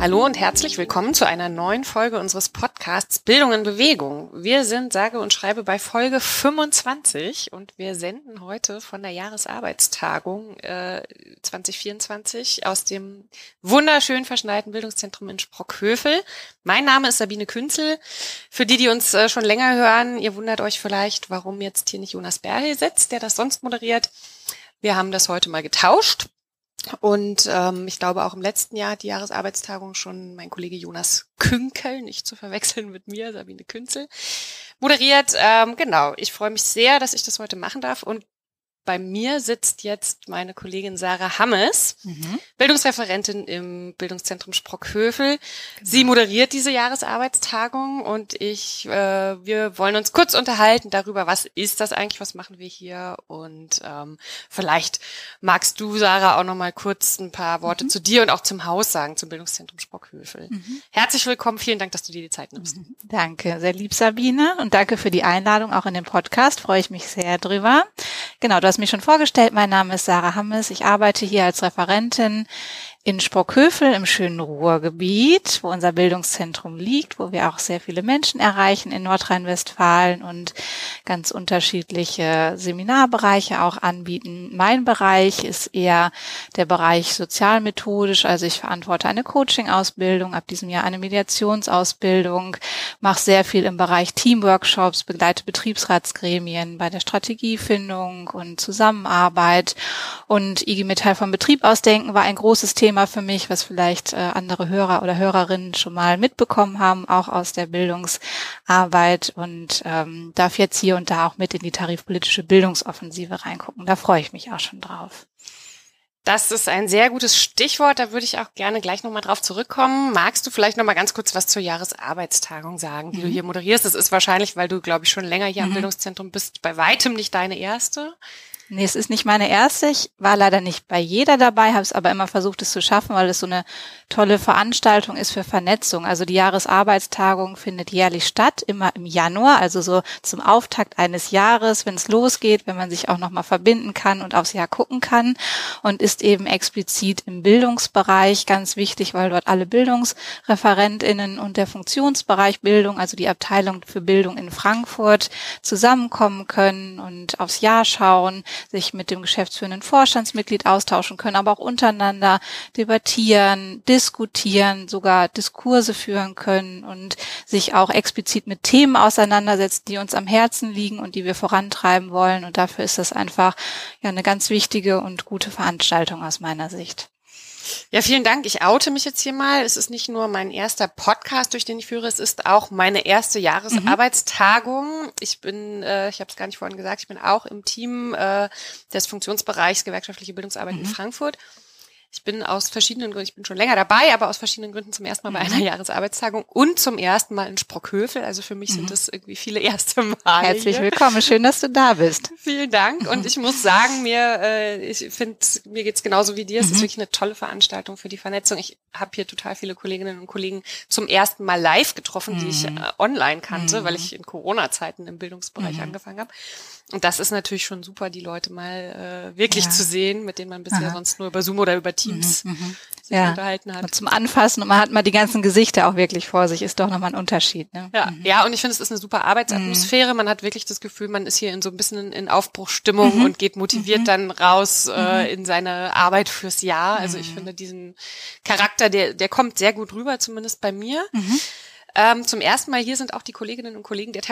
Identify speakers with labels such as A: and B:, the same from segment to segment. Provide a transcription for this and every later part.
A: Hallo und herzlich willkommen zu einer neuen Folge unseres Podcasts Bildung in Bewegung. Wir sind sage und schreibe bei Folge 25 und wir senden heute von der Jahresarbeitstagung äh, 2024 aus dem wunderschön verschneiten Bildungszentrum in Sprockhövel. Mein Name ist Sabine Künzel. Für die, die uns äh, schon länger hören, ihr wundert euch vielleicht, warum jetzt hier nicht Jonas Berle sitzt, der das sonst moderiert. Wir haben das heute mal getauscht. Und ähm, ich glaube auch im letzten Jahr hat die Jahresarbeitstagung schon mein Kollege Jonas Künkel, nicht zu verwechseln mit mir, Sabine Künzel, moderiert. Ähm, genau, ich freue mich sehr, dass ich das heute machen darf und bei mir sitzt jetzt meine Kollegin Sarah Hammes, mhm. Bildungsreferentin im Bildungszentrum Sprockhövel. Genau. Sie moderiert diese Jahresarbeitstagung und ich, äh, wir wollen uns kurz unterhalten darüber, was ist das eigentlich, was machen wir hier und ähm, vielleicht magst du, Sarah, auch noch mal kurz ein paar Worte mhm. zu dir und auch zum Haus sagen, zum Bildungszentrum Sprockhövel. Mhm. Herzlich willkommen, vielen Dank, dass du dir die Zeit nimmst. Mhm.
B: Danke, sehr lieb Sabine und danke für die Einladung auch in den Podcast, freue ich mich sehr drüber. Genau, du hast mich schon vorgestellt. Mein Name ist Sarah Hammes. Ich arbeite hier als Referentin in Sprockhövel im schönen Ruhrgebiet, wo unser Bildungszentrum liegt, wo wir auch sehr viele Menschen erreichen in Nordrhein-Westfalen und ganz unterschiedliche Seminarbereiche auch anbieten. Mein Bereich ist eher der Bereich sozialmethodisch, also ich verantworte eine Coaching-Ausbildung, ab diesem Jahr eine Mediationsausbildung, mache sehr viel im Bereich Teamworkshops, begleite Betriebsratsgremien bei der Strategiefindung und Zusammenarbeit und IG Metall vom Betrieb ausdenken war ein großes Thema Thema für mich, was vielleicht äh, andere Hörer oder Hörerinnen schon mal mitbekommen haben, auch aus der Bildungsarbeit und ähm, darf jetzt hier und da auch mit in die tarifpolitische Bildungsoffensive reingucken. Da freue ich mich auch schon drauf.
A: Das ist ein sehr gutes Stichwort. Da würde ich auch gerne gleich nochmal drauf zurückkommen. Magst du vielleicht nochmal ganz kurz was zur Jahresarbeitstagung sagen, die mhm. du hier moderierst? Das ist wahrscheinlich, weil du, glaube ich, schon länger hier mhm. am Bildungszentrum bist, bei weitem nicht deine erste.
B: Nee, es ist nicht meine erste. Ich war leider nicht bei jeder dabei, habe es aber immer versucht, es zu schaffen, weil es so eine tolle Veranstaltung ist für Vernetzung. Also die Jahresarbeitstagung findet jährlich statt, immer im Januar, also so zum Auftakt eines Jahres, wenn es losgeht, wenn man sich auch nochmal verbinden kann und aufs Jahr gucken kann und ist eben explizit im Bildungsbereich ganz wichtig, weil dort alle Bildungsreferentinnen und der Funktionsbereich Bildung, also die Abteilung für Bildung in Frankfurt, zusammenkommen können und aufs Jahr schauen sich mit dem geschäftsführenden Vorstandsmitglied austauschen können, aber auch untereinander debattieren, diskutieren, sogar Diskurse führen können und sich auch explizit mit Themen auseinandersetzen, die uns am Herzen liegen und die wir vorantreiben wollen. Und dafür ist das einfach ja eine ganz wichtige und gute Veranstaltung aus meiner Sicht.
A: Ja, vielen Dank. Ich oute mich jetzt hier mal. Es ist nicht nur mein erster Podcast, durch den ich führe, es ist auch meine erste Jahresarbeitstagung. Mhm. Ich bin, äh, ich habe es gar nicht vorhin gesagt, ich bin auch im Team äh, des Funktionsbereichs gewerkschaftliche Bildungsarbeit mhm. in Frankfurt. Ich bin aus verschiedenen Gründen, ich bin schon länger dabei, aber aus verschiedenen Gründen zum ersten Mal bei mhm. einer Jahresarbeitstagung und zum ersten Mal in Sprockhövel. Also für mich mhm. sind das irgendwie viele erste Mal.
B: Herzlich willkommen, schön, dass du da bist.
A: Vielen Dank. Und ich muss sagen, mir, äh, ich finde, mir geht's genauso wie dir. Es mhm. ist wirklich eine tolle Veranstaltung für die Vernetzung. Ich habe hier total viele Kolleginnen und Kollegen zum ersten Mal live getroffen, die ich mhm. äh, online kannte, weil mhm. ich in Corona-Zeiten im Bildungsbereich mhm. angefangen habe. Und das ist natürlich schon super, die Leute mal äh, wirklich ja. zu sehen, mit denen man bisher Aha. sonst nur über Zoom oder über Teams mhm, mhm.
B: sich ja. unterhalten hat. Und zum Anfassen und man hat mal die ganzen Gesichter auch wirklich vor sich, ist doch nochmal ein Unterschied. Ne?
A: Ja, mhm. ja, und ich finde, es ist eine super Arbeitsatmosphäre. Mhm. Man hat wirklich das Gefühl, man ist hier in so ein bisschen in Aufbruchstimmung mhm. und geht motiviert mhm. dann raus äh, in seine Arbeit fürs Jahr. Also ich finde diesen Charakter, der, der kommt sehr gut rüber, zumindest bei mir. Ähm, zum ersten Mal hier sind auch die Kolleginnen und Kollegen der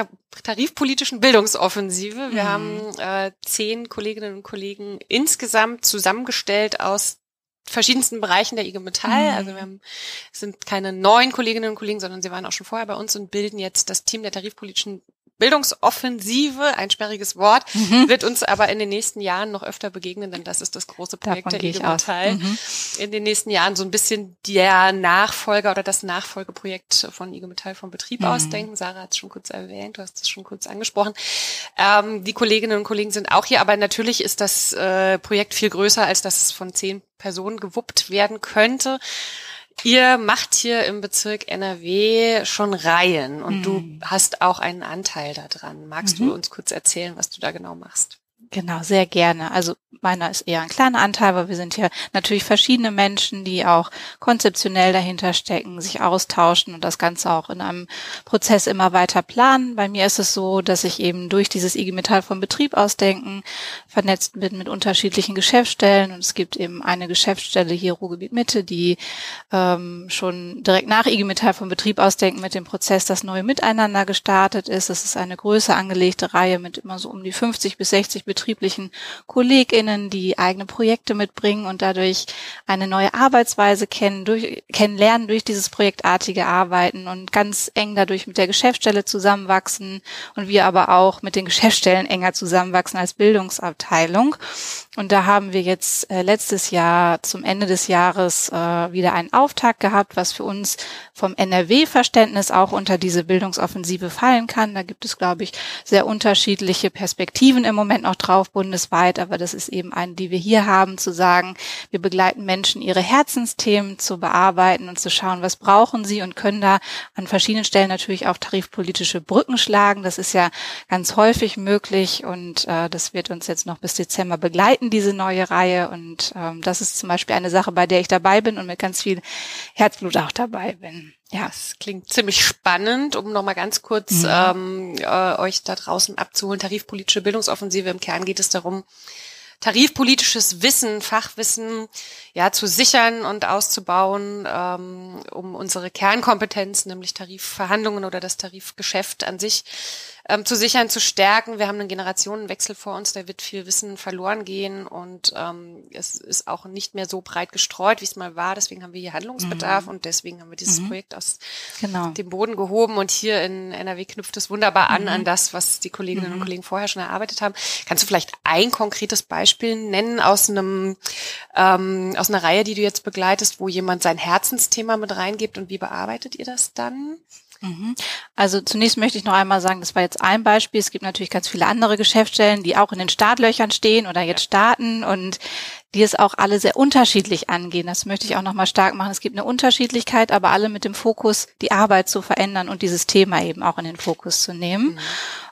A: tarifpolitischen Bildungsoffensive. Wir mhm. haben äh, zehn Kolleginnen und Kollegen insgesamt zusammengestellt aus verschiedensten Bereichen der IG Metall. Mhm. Also wir haben, sind keine neuen Kolleginnen und Kollegen, sondern sie waren auch schon vorher bei uns und bilden jetzt das Team der tarifpolitischen Bildungsoffensive, ein sperriges Wort, mhm. wird uns aber in den nächsten Jahren noch öfter begegnen, denn das ist das große Projekt Davon der IG Metall. Mhm. In den nächsten Jahren so ein bisschen der Nachfolger oder das Nachfolgeprojekt von IG Metall vom Betrieb mhm. ausdenken. Sarah hat es schon kurz erwähnt, du hast es schon kurz angesprochen. Ähm, die Kolleginnen und Kollegen sind auch hier, aber natürlich ist das äh, Projekt viel größer, als dass es von zehn Personen gewuppt werden könnte. Ihr macht hier im Bezirk NRW schon Reihen und mhm. du hast auch einen Anteil daran. Magst mhm. du uns kurz erzählen, was du da genau machst?
B: Genau, sehr gerne. Also meiner ist eher ein kleiner Anteil, aber wir sind hier natürlich verschiedene Menschen, die auch konzeptionell dahinter stecken, sich austauschen und das Ganze auch in einem Prozess immer weiter planen. Bei mir ist es so, dass ich eben durch dieses IG Metall vom Betrieb ausdenken vernetzt bin mit unterschiedlichen Geschäftsstellen und es gibt eben eine Geschäftsstelle hier Ruhrgebiet Mitte, die ähm, schon direkt nach IG Metall vom Betrieb ausdenken mit dem Prozess das neue Miteinander gestartet ist. Es ist eine größer angelegte Reihe mit immer so um die 50 bis 60 betrieblichen KollegInnen, die eigene Projekte mitbringen und dadurch eine neue Arbeitsweise kennen, durch, kennenlernen durch dieses projektartige Arbeiten und ganz eng dadurch mit der Geschäftsstelle zusammenwachsen und wir aber auch mit den Geschäftsstellen enger zusammenwachsen als Bildungsabteilung. Und da haben wir jetzt äh, letztes Jahr zum Ende des Jahres äh, wieder einen Auftakt gehabt, was für uns vom NRW-Verständnis auch unter diese Bildungsoffensive fallen kann. Da gibt es, glaube ich, sehr unterschiedliche Perspektiven im Moment noch drauf bundesweit, aber das ist eben eine, die wir hier haben, zu sagen, wir begleiten Menschen, ihre Herzensthemen zu bearbeiten und zu schauen, was brauchen sie und können da an verschiedenen Stellen natürlich auch tarifpolitische Brücken schlagen. Das ist ja ganz häufig möglich und äh, das wird uns jetzt noch bis Dezember begleiten, diese neue Reihe. Und ähm, das ist zum Beispiel eine Sache, bei der ich dabei bin und mit ganz viel Herzblut auch dabei bin.
A: Ja, es klingt ziemlich spannend, um nochmal ganz kurz ja. ähm, äh, euch da draußen abzuholen. Tarifpolitische Bildungsoffensive. Im Kern geht es darum, tarifpolitisches Wissen, Fachwissen ja zu sichern und auszubauen, ähm, um unsere Kernkompetenz, nämlich Tarifverhandlungen oder das Tarifgeschäft an sich ähm, zu sichern, zu stärken. Wir haben einen Generationenwechsel vor uns, da wird viel Wissen verloren gehen und ähm, es ist auch nicht mehr so breit gestreut, wie es mal war. Deswegen haben wir hier Handlungsbedarf mhm. und deswegen haben wir dieses mhm. Projekt aus genau. dem Boden gehoben und hier in NRW knüpft es wunderbar an mhm. an das, was die Kolleginnen und mhm. Kollegen vorher schon erarbeitet haben. Kannst du vielleicht ein konkretes Beispiel nennen aus einem ähm, aus einer Reihe, die du jetzt begleitest, wo jemand sein Herzensthema mit reingibt und wie bearbeitet ihr das dann?
B: Mhm. Also zunächst möchte ich noch einmal sagen, das war jetzt ein Beispiel. Es gibt natürlich ganz viele andere Geschäftsstellen, die auch in den Startlöchern stehen oder jetzt starten und die es auch alle sehr unterschiedlich angehen. Das möchte ich auch nochmal stark machen. Es gibt eine Unterschiedlichkeit, aber alle mit dem Fokus, die Arbeit zu verändern und dieses Thema eben auch in den Fokus zu nehmen. Mhm.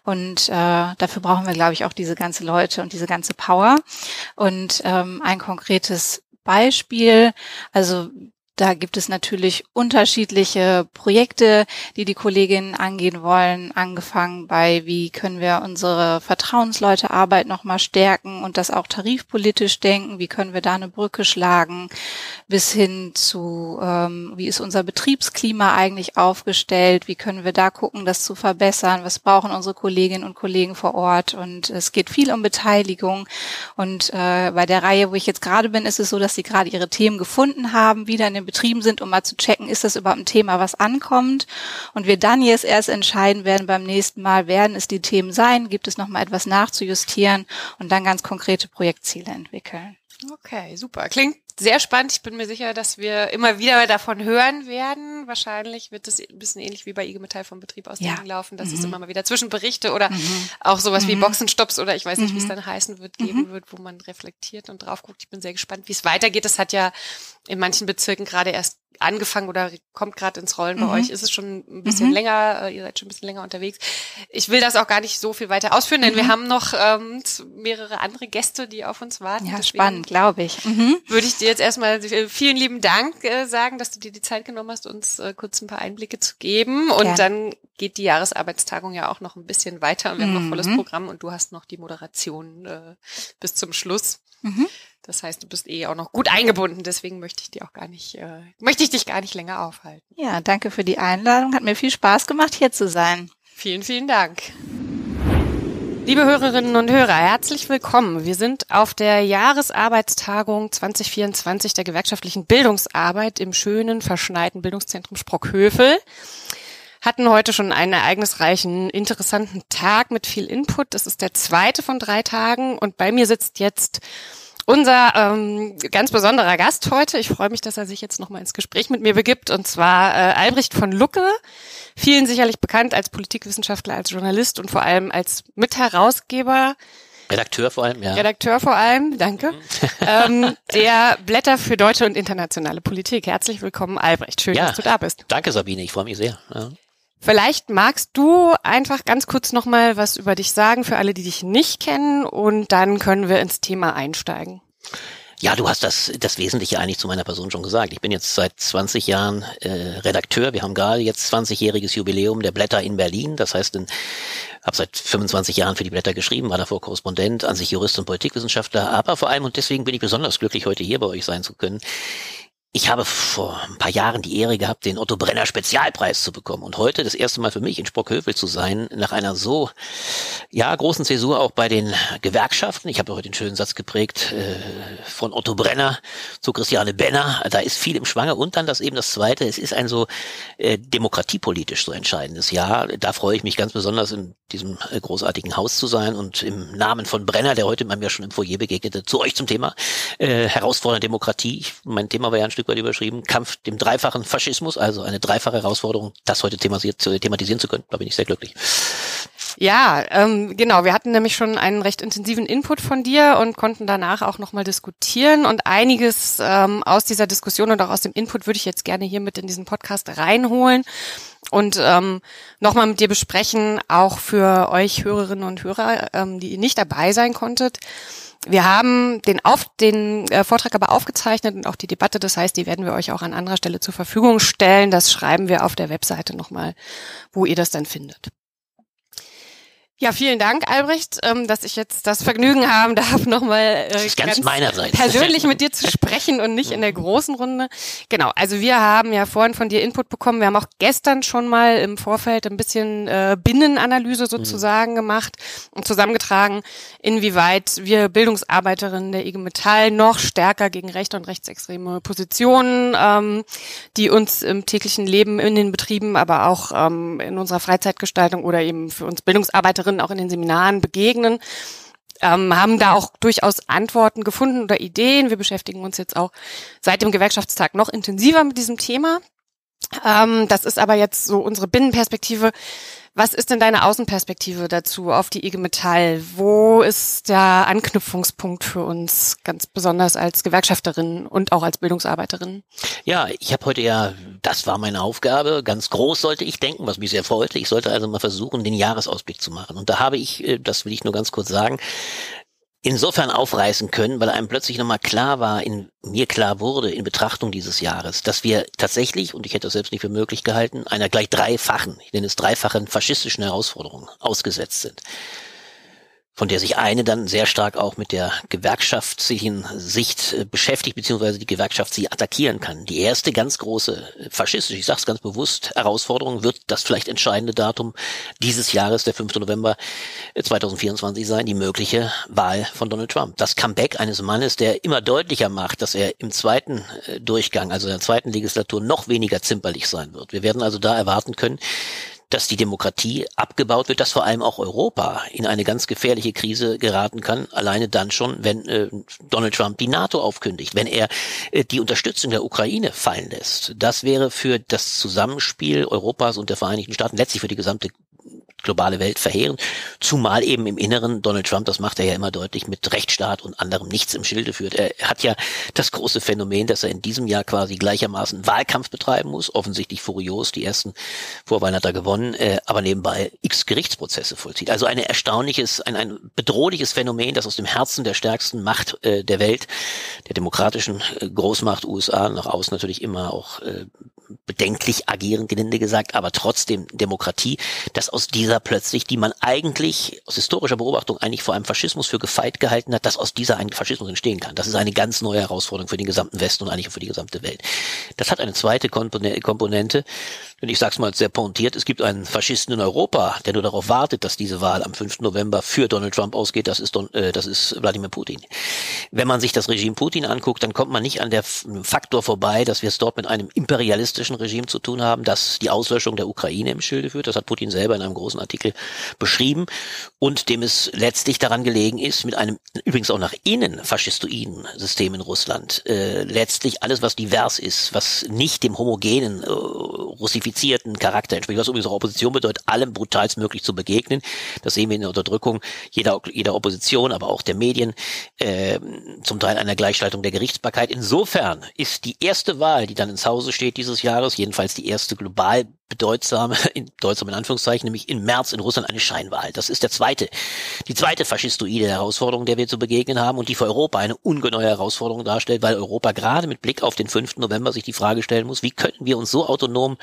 B: Und äh, dafür brauchen wir, glaube ich, auch diese ganze Leute und diese ganze Power. Und ähm, ein konkretes Beispiel, also da gibt es natürlich unterschiedliche Projekte, die die Kolleginnen angehen wollen, angefangen bei, wie können wir unsere Vertrauensleutearbeit nochmal stärken und das auch tarifpolitisch denken, wie können wir da eine Brücke schlagen, bis hin zu, ähm, wie ist unser Betriebsklima eigentlich aufgestellt, wie können wir da gucken, das zu verbessern, was brauchen unsere Kolleginnen und Kollegen vor Ort? Und es geht viel um Beteiligung. Und äh, bei der Reihe, wo ich jetzt gerade bin, ist es so, dass sie gerade ihre Themen gefunden haben, wieder in den Betrieben sind, um mal zu checken, ist das überhaupt ein Thema, was ankommt? Und wir dann jetzt erst entscheiden werden beim nächsten Mal, werden es die Themen sein, gibt es noch mal etwas nachzujustieren und dann ganz konkrete Projektziele entwickeln.
A: Okay, super. Klingt sehr spannend. Ich bin mir sicher, dass wir immer wieder davon hören werden. Wahrscheinlich wird es ein bisschen ähnlich wie bei IG Metall vom Betrieb aus ja. laufen, dass mhm. es immer mal wieder Zwischenberichte oder mhm. auch sowas mhm. wie Boxenstopps oder ich weiß nicht, wie es mhm. dann heißen wird, geben mhm. wird, wo man reflektiert und drauf guckt. Ich bin sehr gespannt, wie es weitergeht. Das hat ja in manchen Bezirken gerade erst angefangen oder kommt gerade ins Rollen. Bei mhm. euch ist es schon ein bisschen mhm. länger, äh, ihr seid schon ein bisschen länger unterwegs. Ich will das auch gar nicht so viel weiter ausführen, denn mhm. wir haben noch ähm, mehrere andere Gäste, die auf uns warten.
B: Ja, Deswegen spannend, glaube ich.
A: Mhm. Würde ich dir jetzt erstmal vielen lieben Dank äh, sagen, dass du dir die Zeit genommen hast, uns äh, kurz ein paar Einblicke zu geben. Und ja. dann geht die Jahresarbeitstagung ja auch noch ein bisschen weiter und wir haben noch volles mhm. Programm und du hast noch die Moderation äh, bis zum Schluss. Das heißt, du bist eh auch noch gut eingebunden, deswegen möchte ich dir auch gar nicht, äh, möchte ich dich gar nicht länger aufhalten.
B: Ja, danke für die Einladung. Hat mir viel Spaß gemacht, hier zu sein.
A: Vielen, vielen Dank. Liebe Hörerinnen und Hörer, herzlich willkommen. Wir sind auf der Jahresarbeitstagung 2024 der gewerkschaftlichen Bildungsarbeit im schönen, verschneiten Bildungszentrum Sprockhövel. Hatten heute schon einen ereignisreichen, interessanten Tag mit viel Input. Das ist der zweite von drei Tagen und bei mir sitzt jetzt unser ähm, ganz besonderer Gast heute. Ich freue mich, dass er sich jetzt nochmal ins Gespräch mit mir begibt, und zwar äh, Albrecht von Lucke, vielen sicherlich bekannt als Politikwissenschaftler, als Journalist und vor allem als Mitherausgeber
C: Redakteur vor allem, ja.
A: Redakteur vor allem, danke. Mhm. ähm, der Blätter für deutsche und internationale Politik. Herzlich willkommen, Albrecht. Schön, ja, dass du da bist.
C: Danke, Sabine. Ich freue mich sehr.
A: Ja. Vielleicht magst du einfach ganz kurz nochmal was über dich sagen für alle, die dich nicht kennen und dann können wir ins Thema einsteigen.
C: Ja, du hast das, das Wesentliche eigentlich zu meiner Person schon gesagt. Ich bin jetzt seit 20 Jahren äh, Redakteur. Wir haben gerade jetzt 20-jähriges Jubiläum der Blätter in Berlin. Das heißt, habe seit 25 Jahren für die Blätter geschrieben, war davor Korrespondent, an sich Jurist und Politikwissenschaftler, aber vor allem, und deswegen bin ich besonders glücklich, heute hier bei euch sein zu können, ich habe vor ein paar Jahren die Ehre gehabt, den Otto Brenner Spezialpreis zu bekommen und heute das erste Mal für mich in Sprockhövel zu sein, nach einer so ja großen Zäsur auch bei den Gewerkschaften. Ich habe heute den schönen Satz geprägt äh, von Otto Brenner zu Christiane Benner. Da ist viel im Schwange und dann das eben das Zweite. Es ist ein so äh, demokratiepolitisch so entscheidendes Jahr. Da freue ich mich ganz besonders in diesem äh, großartigen Haus zu sein und im Namen von Brenner, der heute mir schon im Foyer begegnete, zu euch zum Thema äh, herausfordernde Demokratie. Ich, mein Thema war ja ein Stück weit überschrieben, Kampf dem dreifachen Faschismus, also eine dreifache Herausforderung, das heute thematisieren zu können. Da bin ich sehr glücklich.
A: Ja, ähm, genau. Wir hatten nämlich schon einen recht intensiven Input von dir und konnten danach auch nochmal diskutieren. Und einiges ähm, aus dieser Diskussion und auch aus dem Input würde ich jetzt gerne hier mit in diesen Podcast reinholen und ähm, nochmal mit dir besprechen, auch für euch Hörerinnen und Hörer, ähm, die nicht dabei sein konntet. Wir haben den, Auf, den äh, Vortrag aber aufgezeichnet und auch die Debatte. Das heißt, die werden wir euch auch an anderer Stelle zur Verfügung stellen. Das schreiben wir auf der Webseite nochmal, wo ihr das dann findet. Ja, vielen Dank, Albrecht, ähm, dass ich jetzt das Vergnügen haben darf, nochmal
C: äh, ganz, ganz
A: persönlich mit dir zu sprechen und nicht in der großen Runde. Genau, also wir haben ja vorhin von dir Input bekommen. Wir haben auch gestern schon mal im Vorfeld ein bisschen äh, Binnenanalyse sozusagen mhm. gemacht und zusammengetragen, inwieweit wir Bildungsarbeiterinnen der IG Metall noch stärker gegen rechte und rechtsextreme Positionen, ähm, die uns im täglichen Leben in den Betrieben, aber auch ähm, in unserer Freizeitgestaltung oder eben für uns Bildungsarbeiterinnen Mitarbeiterinnen auch in den Seminaren begegnen, ähm, haben da auch durchaus Antworten gefunden oder Ideen. Wir beschäftigen uns jetzt auch seit dem Gewerkschaftstag noch intensiver mit diesem Thema. Ähm, das ist aber jetzt so unsere Binnenperspektive. Was ist denn deine Außenperspektive dazu auf die IG Metall? Wo ist der Anknüpfungspunkt für uns, ganz besonders als Gewerkschafterin und auch als Bildungsarbeiterin?
C: Ja, ich habe heute ja, das war meine Aufgabe, ganz groß sollte ich denken, was mich sehr freute. Ich sollte also mal versuchen, den Jahresausblick zu machen. Und da habe ich, äh, das will ich nur ganz kurz sagen, insofern aufreißen können, weil einem plötzlich nochmal klar war, in mir klar wurde in Betrachtung dieses Jahres, dass wir tatsächlich, und ich hätte das selbst nicht für möglich gehalten, einer gleich dreifachen, ich nenne es dreifachen faschistischen Herausforderung ausgesetzt sind von der sich eine dann sehr stark auch mit der gewerkschaftlichen Sicht äh, beschäftigt, beziehungsweise die Gewerkschaft sie attackieren kann. Die erste ganz große äh, faschistische, ich sage es ganz bewusst, Herausforderung wird das vielleicht entscheidende Datum dieses Jahres, der 5. November 2024 äh, sein, die mögliche Wahl von Donald Trump. Das Comeback eines Mannes, der immer deutlicher macht, dass er im zweiten Durchgang, also in der zweiten Legislatur, noch weniger zimperlich sein wird. Wir werden also da erwarten können, dass die Demokratie abgebaut wird, dass vor allem auch Europa in eine ganz gefährliche Krise geraten kann, alleine dann schon, wenn äh, Donald Trump die NATO aufkündigt, wenn er äh, die Unterstützung der Ukraine fallen lässt. Das wäre für das Zusammenspiel Europas und der Vereinigten Staaten, letztlich für die gesamte globale Welt verheeren. Zumal eben im Inneren Donald Trump, das macht er ja immer deutlich, mit Rechtsstaat und anderem nichts im Schilde führt. Er hat ja das große Phänomen, dass er in diesem Jahr quasi gleichermaßen Wahlkampf betreiben muss. Offensichtlich furios, die ersten Vorwahlen hat er gewonnen, äh, aber nebenbei x Gerichtsprozesse vollzieht. Also ein erstaunliches, ein, ein bedrohliches Phänomen, das aus dem Herzen der stärksten Macht äh, der Welt, der demokratischen äh, Großmacht USA, nach außen natürlich immer auch äh, bedenklich agieren, gelinde gesagt, aber trotzdem Demokratie, dass aus dieser plötzlich, die man eigentlich aus historischer Beobachtung eigentlich vor einem Faschismus für gefeit gehalten hat, dass aus dieser ein Faschismus entstehen kann. Das ist eine ganz neue Herausforderung für den gesamten Westen und eigentlich für die gesamte Welt. Das hat eine zweite Komponente, und ich sag's mal sehr pointiert, es gibt einen Faschisten in Europa, der nur darauf wartet, dass diese Wahl am 5. November für Donald Trump ausgeht, das ist, Don, äh, das ist Wladimir Putin. Wenn man sich das Regime Putin anguckt, dann kommt man nicht an der Faktor vorbei, dass wir es dort mit einem imperialistischen Regime zu tun haben, das die Auslöschung der Ukraine im Schilde führt. Das hat Putin selber in einem großen Artikel beschrieben und dem es letztlich daran gelegen ist, mit einem übrigens auch nach innen faschistoiden System in Russland äh, letztlich alles, was divers ist, was nicht dem homogenen, äh, russifizierten Charakter entspricht, was übrigens auch Opposition bedeutet, allem brutalstmöglich zu begegnen. Das sehen wir in der Unterdrückung jeder, jeder Opposition, aber auch der Medien, äh, zum Teil einer Gleichschaltung der Gerichtsbarkeit. Insofern ist die erste Wahl, die dann ins Hause steht dieses Jahres, jedenfalls die erste global bedeutsame, in, bedeutsam in Anführungszeichen, nämlich im März in Russland eine Scheinwahl. Das ist der zweite, die zweite faschistoide Herausforderung, der wir zu begegnen haben und die für Europa eine ungeheure Herausforderung darstellt, weil Europa gerade mit Blick auf den 5. November sich die Frage stellen muss, wie könnten wir uns so autonom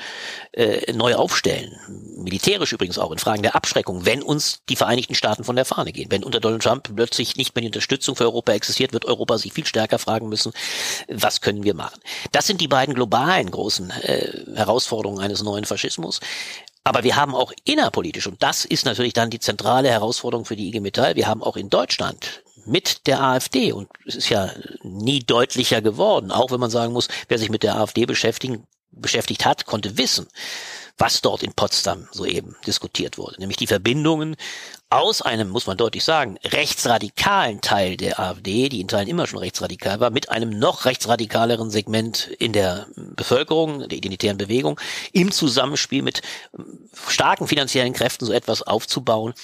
C: äh, neu aufstellen? Militärisch übrigens auch in Fragen der Abschreckung, wenn uns die Vereinigten Staaten von der Fahne gehen. Wenn unter Donald Trump plötzlich nicht mehr die Unterstützung für Europa existiert, wird Europa sich viel stärker fragen müssen, was können wir machen? Das sind die beiden globalen großen äh, Herausforderungen eines neuen Faschismus. Aber wir haben auch innerpolitisch, und das ist natürlich dann die zentrale Herausforderung für die IG Metall, wir haben auch in Deutschland mit der AfD, und es ist ja nie deutlicher geworden, auch wenn man sagen muss, wer sich mit der AfD beschäftigen, beschäftigt hat, konnte wissen, was dort in Potsdam soeben diskutiert wurde, nämlich die Verbindungen aus einem, muss man deutlich sagen, rechtsradikalen Teil der AfD, die in Teilen immer schon rechtsradikal war, mit einem noch rechtsradikaleren Segment in der Bevölkerung, der identitären Bewegung, im Zusammenspiel mit ähm, starken finanziellen Kräften so etwas aufzubauen,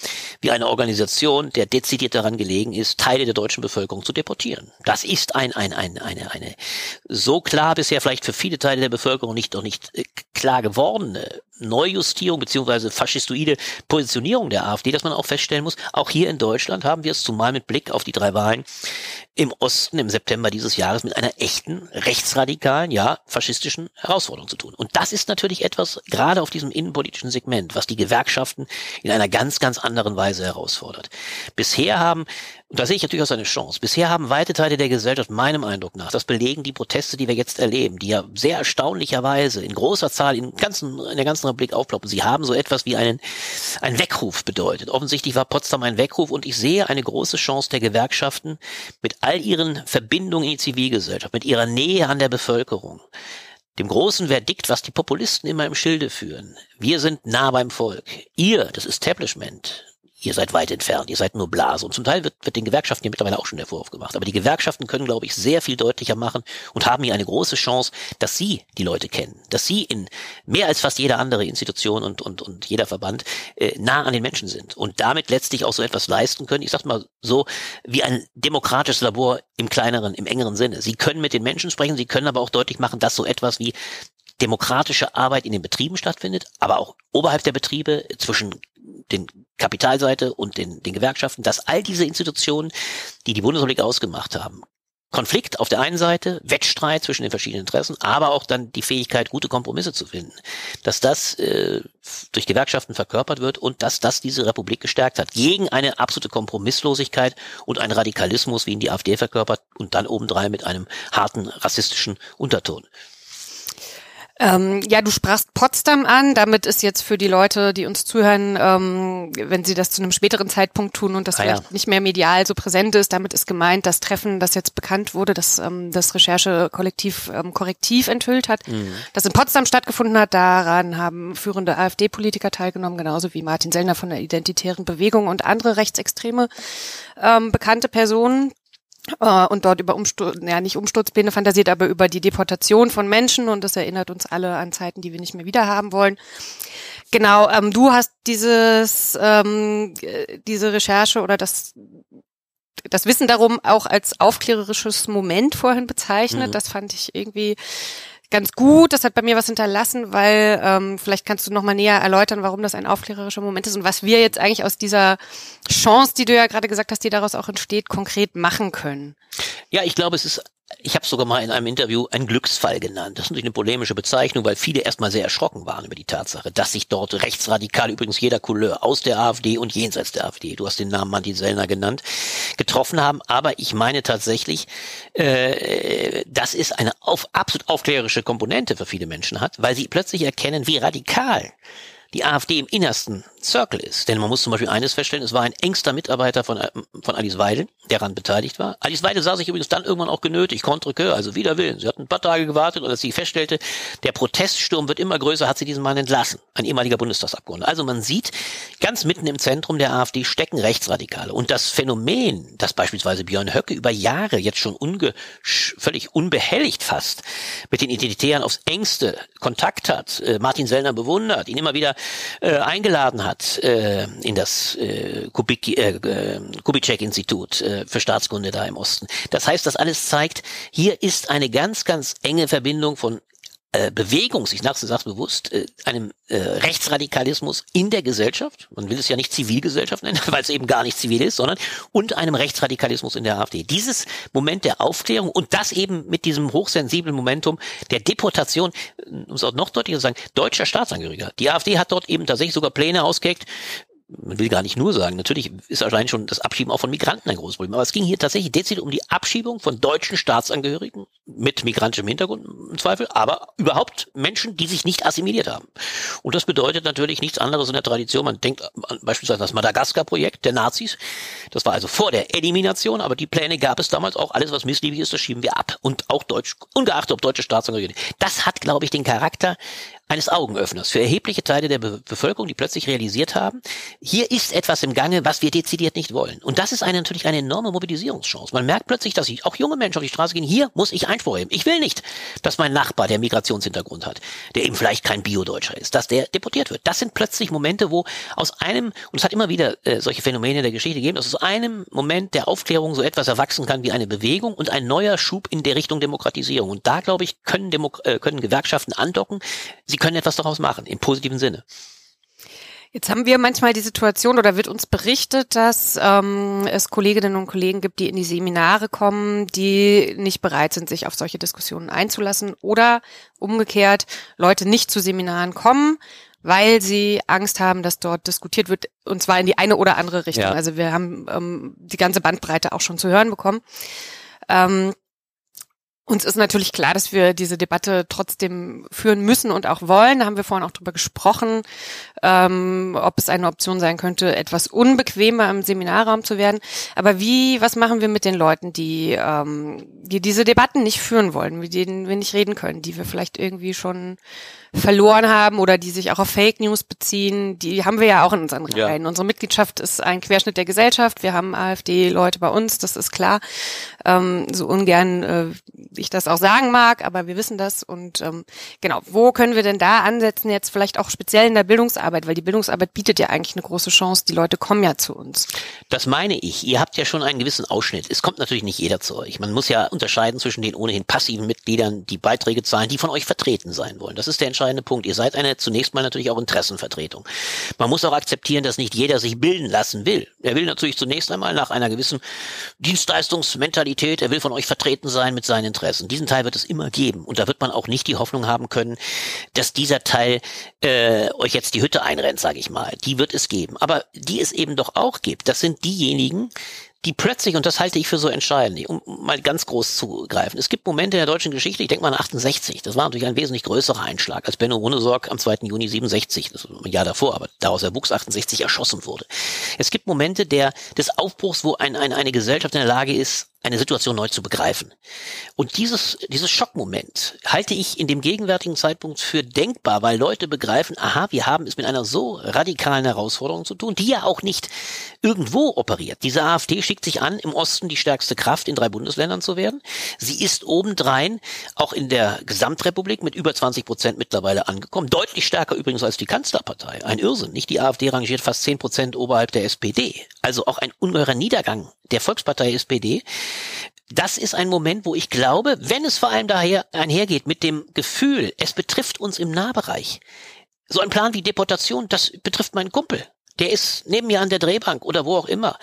C: wie eine Organisation, der dezidiert daran gelegen ist, Teile der deutschen Bevölkerung zu deportieren. Das ist ein, ein, ein, eine, eine so klar bisher vielleicht für viele Teile der Bevölkerung nicht, noch nicht äh, klar gewordene Neujustierung beziehungsweise faschistoide Positionierung der AfD, dass man auch feststellen muss, auch hier in Deutschland haben wir es zumal mit Blick auf die drei Wahlen im Osten im September dieses Jahres mit einer echten rechtsradikalen, ja, faschistischen Herausforderung zu tun. Und das ist natürlich etwas, gerade auf diesem innenpolitischen Segment, was die Gewerkschaften in einer ganz, ganz anderen Weise herausfordert. Bisher haben und da sehe ich natürlich auch eine Chance. Bisher haben weite Teile der Gesellschaft meinem Eindruck nach, das belegen die Proteste, die wir jetzt erleben, die ja sehr erstaunlicherweise in großer Zahl in, ganzen, in der ganzen Republik aufploppen. Sie haben so etwas wie einen, einen Weckruf bedeutet. Offensichtlich war Potsdam ein Weckruf und ich sehe eine große Chance der Gewerkschaften mit all ihren Verbindungen in die Zivilgesellschaft, mit ihrer Nähe an der Bevölkerung, dem großen Verdikt, was die Populisten immer im Schilde führen. Wir sind nah beim Volk. Ihr, das Establishment, ihr seid weit entfernt, ihr seid nur Blase. Und zum Teil wird, wird den Gewerkschaften ja mittlerweile auch schon der Vorwurf gemacht. Aber die Gewerkschaften können, glaube ich, sehr viel deutlicher machen und haben hier eine große Chance, dass sie die Leute kennen, dass sie in mehr als fast jede andere Institution und, und, und jeder Verband äh, nah an den Menschen sind und damit letztlich auch so etwas leisten können. Ich sag mal so, wie ein demokratisches Labor im kleineren, im engeren Sinne. Sie können mit den Menschen sprechen, sie können aber auch deutlich machen, dass so etwas wie demokratische Arbeit in den Betrieben stattfindet, aber auch oberhalb der Betriebe zwischen den Kapitalseite und den, den Gewerkschaften, dass all diese Institutionen, die die Bundesrepublik ausgemacht haben, Konflikt auf der einen Seite, Wettstreit zwischen den verschiedenen Interessen, aber auch dann die Fähigkeit, gute Kompromisse zu finden, dass das äh, durch Gewerkschaften verkörpert wird und dass das diese Republik gestärkt hat. Gegen eine absolute Kompromisslosigkeit und einen Radikalismus, wie ihn die AfD verkörpert und dann obendrein mit einem harten rassistischen Unterton.
A: Ähm, ja, du sprachst Potsdam an. Damit ist jetzt für die Leute, die uns zuhören, ähm, wenn sie das zu einem späteren Zeitpunkt tun und das ah, vielleicht ja. nicht mehr medial so präsent ist, damit ist gemeint, das Treffen, das jetzt bekannt wurde, das ähm, das Recherchekollektiv ähm, Korrektiv enthüllt hat, mhm. das in Potsdam stattgefunden hat. Daran haben führende AfD-Politiker teilgenommen, genauso wie Martin Sellner von der Identitären Bewegung und andere rechtsextreme ähm, bekannte Personen äh, und dort über Umsturz, ja nicht Umsturzpläne fantasiert, aber über die Deportation von Menschen und das erinnert uns alle an Zeiten, die wir nicht mehr wieder haben wollen. Genau, ähm, du hast dieses ähm, diese Recherche oder das das Wissen darum auch als aufklärerisches Moment vorhin bezeichnet. Mhm. Das fand ich irgendwie ganz gut. Das hat bei mir was hinterlassen, weil ähm, vielleicht kannst du noch mal näher erläutern, warum das ein aufklärerischer Moment ist und was wir jetzt eigentlich aus dieser Chance, die du ja gerade gesagt hast, die daraus auch entsteht, konkret machen können.
C: Ja, ich glaube, es ist ich habe sogar mal in einem Interview einen Glücksfall genannt. Das ist natürlich eine polemische Bezeichnung, weil viele erstmal sehr erschrocken waren über die Tatsache, dass sich dort rechtsradikal, übrigens jeder Couleur aus der AfD und jenseits der AfD, du hast den Namen Martin Sellner genannt, getroffen haben. Aber ich meine tatsächlich, äh, dass es eine auf, absolut aufklärerische Komponente für viele Menschen hat, weil sie plötzlich erkennen, wie radikal die AfD im Innersten Circle ist. Denn man muss zum Beispiel eines feststellen, es war ein engster Mitarbeiter von, von Alice Weidel, der daran beteiligt war. Alice Weidel sah sich übrigens dann irgendwann auch genötigt, contre coeur, also wider Willen. Sie hat ein paar Tage gewartet und als sie feststellte, der Proteststurm wird immer größer, hat sie diesen Mann entlassen. Ein ehemaliger Bundestagsabgeordneter. Also man sieht, ganz mitten im Zentrum der AfD stecken Rechtsradikale. Und das Phänomen, dass beispielsweise Björn Höcke über Jahre jetzt schon unge völlig unbehelligt fast mit den Identitären aufs engste Kontakt hat, äh, Martin Sellner bewundert, ihn immer wieder äh, eingeladen hat äh, in das äh, Kubik, äh, äh, Kubitschek-Institut äh, für Staatskunde da im Osten. Das heißt, das alles zeigt, hier ist eine ganz, ganz enge Verbindung von äh, Bewegung, ich sage es bewusst, äh, einem äh, Rechtsradikalismus in der Gesellschaft, man will es ja nicht Zivilgesellschaft nennen, weil es eben gar nicht zivil ist, sondern und einem Rechtsradikalismus in der AfD. Dieses Moment der Aufklärung und das eben mit diesem hochsensiblen Momentum der Deportation, um es auch noch deutlicher zu sagen, deutscher Staatsangehöriger. Die AfD hat dort eben tatsächlich sogar Pläne ausgeheckt, man will gar nicht nur sagen, natürlich ist allein schon das Abschieben auch von Migranten ein großes Problem. Aber es ging hier tatsächlich dezidiert um die Abschiebung von deutschen Staatsangehörigen mit migrantischem Hintergrund im Zweifel, aber überhaupt Menschen, die sich nicht assimiliert haben. Und das bedeutet natürlich nichts anderes in der Tradition. Man denkt an beispielsweise das Madagaskar-Projekt der Nazis. Das war also vor der Elimination, aber die Pläne gab es damals auch. Alles, was missliebig ist, das schieben wir ab. Und auch Deutsch, ungeachtet ob deutsche Staatsangehörige. Das hat, glaube ich, den Charakter eines Augenöffners für erhebliche Teile der Be Bevölkerung, die plötzlich realisiert haben, hier ist etwas im Gange, was wir dezidiert nicht wollen. Und das ist eine, natürlich eine enorme Mobilisierungschance. Man merkt plötzlich, dass sich auch junge Menschen auf die Straße gehen, hier muss ich Einspruch erheben. Ich will nicht, dass mein Nachbar, der Migrationshintergrund hat, der eben vielleicht kein Biodeutscher ist, dass der deportiert wird. Das sind plötzlich Momente, wo aus einem, und es hat immer wieder äh, solche Phänomene in der Geschichte gegeben, dass aus einem Moment der Aufklärung so etwas erwachsen kann wie eine Bewegung und ein neuer Schub in der Richtung Demokratisierung. Und da, glaube ich, können, Demo äh, können Gewerkschaften andocken. Sie können etwas daraus machen, im positiven Sinne.
A: Jetzt haben wir manchmal die Situation oder wird uns berichtet, dass ähm, es Kolleginnen und Kollegen gibt, die in die Seminare kommen, die nicht bereit sind, sich auf solche Diskussionen einzulassen oder umgekehrt Leute nicht zu Seminaren kommen, weil sie Angst haben, dass dort diskutiert wird und zwar in die eine oder andere Richtung. Ja. Also wir haben ähm, die ganze Bandbreite auch schon zu hören bekommen. Ähm, uns ist natürlich klar, dass wir diese Debatte trotzdem führen müssen und auch wollen. Da haben wir vorhin auch drüber gesprochen, ähm, ob es eine Option sein könnte, etwas unbequemer im Seminarraum zu werden. Aber wie, was machen wir mit den Leuten, die, ähm, die diese Debatten nicht führen wollen, mit denen wir nicht reden können, die wir vielleicht irgendwie schon verloren haben oder die sich auch auf Fake News beziehen, die haben wir ja auch in unseren Reihen. Ja. Unsere Mitgliedschaft ist ein Querschnitt der Gesellschaft. Wir haben AfD-Leute bei uns, das ist klar. Ähm, so ungern äh, ich das auch sagen mag, aber wir wissen das. Und ähm, genau, wo können wir denn da ansetzen, jetzt vielleicht auch speziell in der Bildungsarbeit, weil die Bildungsarbeit bietet ja eigentlich eine große Chance. Die Leute kommen ja zu uns.
C: Das meine ich. Ihr habt ja schon einen gewissen Ausschnitt. Es kommt natürlich nicht jeder zu euch. Man muss ja unterscheiden zwischen den ohnehin passiven Mitgliedern, die Beiträge zahlen, die von euch vertreten sein wollen. Das ist der entscheidende Punkt. Ihr seid eine zunächst mal natürlich auch Interessenvertretung. Man muss auch akzeptieren, dass nicht jeder sich bilden lassen will. Er will natürlich zunächst einmal nach einer gewissen Dienstleistungsmentalität, er will von euch vertreten sein mit seinen Interessen. Diesen Teil wird es immer geben. Und da wird man auch nicht die Hoffnung haben können, dass dieser Teil äh, euch jetzt die Hütte einrennt, sage ich mal. Die wird es geben. Aber die es eben doch auch gibt, das sind diejenigen, die plötzlich, und das halte ich für so entscheidend, um mal ganz groß zu greifen. Es gibt Momente in der deutschen Geschichte, ich denke mal an 68, das war natürlich ein wesentlich größerer Einschlag, als Benno Runesorg am 2. Juni 67, das war ein Jahr davor, aber daraus erwuchs 68 erschossen wurde. Es gibt Momente der, des Aufbruchs, wo ein, ein, eine Gesellschaft in der Lage ist, eine Situation neu zu begreifen. Und dieses, dieses Schockmoment halte ich in dem gegenwärtigen Zeitpunkt für denkbar, weil Leute begreifen, aha, wir haben es mit einer so radikalen Herausforderung zu tun, die ja auch nicht irgendwo operiert. Diese AfD schickt sich an, im Osten die stärkste Kraft in drei Bundesländern zu werden. Sie ist obendrein auch in der Gesamtrepublik mit über 20 Prozent mittlerweile angekommen. Deutlich stärker übrigens als die Kanzlerpartei. Ein Irrsinn, nicht? Die AfD rangiert fast 10 Prozent oberhalb der SPD. Also auch ein ungeheurer Niedergang der Volkspartei SPD das ist ein Moment, wo ich glaube, wenn es vor allem daher einhergeht mit dem Gefühl, es betrifft uns im Nahbereich. So ein Plan wie Deportation, das betrifft meinen Kumpel. Der ist neben mir an der Drehbank oder wo auch immer.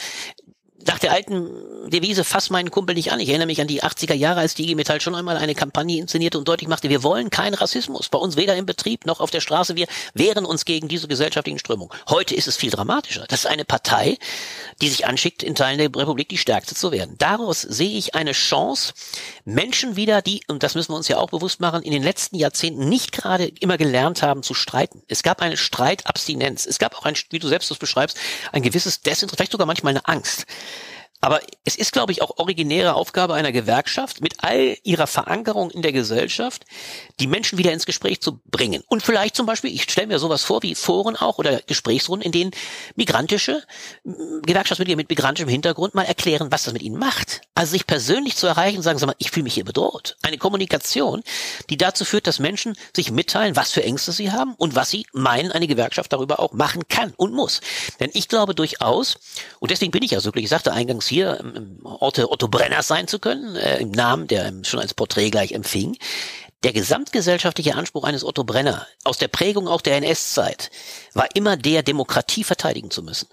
C: Nach der alten Devise, fass meinen Kumpel nicht an. Ich erinnere mich an die 80er Jahre, als die IG Metall schon einmal eine Kampagne inszenierte und deutlich machte, wir wollen keinen Rassismus. Bei uns weder im Betrieb noch auf der Straße. Wir wehren uns gegen diese gesellschaftlichen Strömungen. Heute ist es viel dramatischer. Das ist eine Partei, die sich anschickt, in Teilen der Republik die stärkste zu werden. Daraus sehe ich eine Chance, Menschen wieder, die, und das müssen wir uns ja auch bewusst machen, in den letzten Jahrzehnten nicht gerade immer gelernt haben zu streiten. Es gab eine Streitabstinenz. Es gab auch ein, wie du selbst das beschreibst, ein gewisses Desinteresse, vielleicht sogar manchmal eine Angst. Aber es ist, glaube ich, auch originäre Aufgabe einer Gewerkschaft, mit all ihrer Verankerung in der Gesellschaft, die Menschen wieder ins Gespräch zu bringen. Und vielleicht zum Beispiel, ich stelle mir sowas vor wie Foren auch oder Gesprächsrunden, in denen migrantische Gewerkschaftsmitglieder mit migrantischem Hintergrund mal erklären, was das mit ihnen macht. Also sich persönlich zu erreichen sagen, sag mal, ich fühle mich hier bedroht. Eine Kommunikation, die dazu führt, dass Menschen sich mitteilen, was für Ängste sie haben und was sie meinen, eine Gewerkschaft darüber auch machen kann und muss. Denn ich glaube durchaus, und deswegen bin ich ja so glücklich, ich sagte eingangs, hier im Orte Otto Brenners sein zu können, äh, im Namen, der schon als Porträt gleich empfing. Der gesamtgesellschaftliche Anspruch eines Otto Brenner aus der Prägung auch der NS-Zeit war immer der, Demokratie verteidigen zu müssen.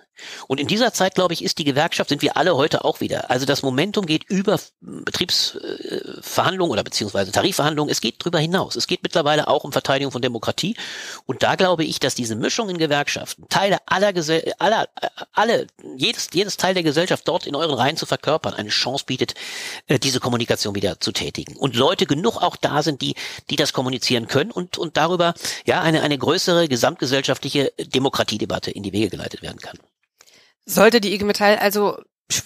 C: Und in dieser Zeit, glaube ich, ist die Gewerkschaft, sind wir alle heute auch wieder. Also das Momentum geht über Betriebsverhandlungen oder beziehungsweise Tarifverhandlungen. Es geht darüber hinaus. Es geht mittlerweile auch um Verteidigung von Demokratie. Und da glaube ich, dass diese Mischung in Gewerkschaften, Teile aller, Gesell aller alle, jedes, jedes Teil der Gesellschaft dort in euren Reihen zu verkörpern, eine Chance bietet, äh, diese Kommunikation wieder zu tätigen. Und Leute genug auch da sind, die, die das kommunizieren können und, und darüber, ja, eine, eine größere gesamtgesellschaftliche Demokratiedebatte in die Wege geleitet werden kann.
A: Sollte die IG Metall also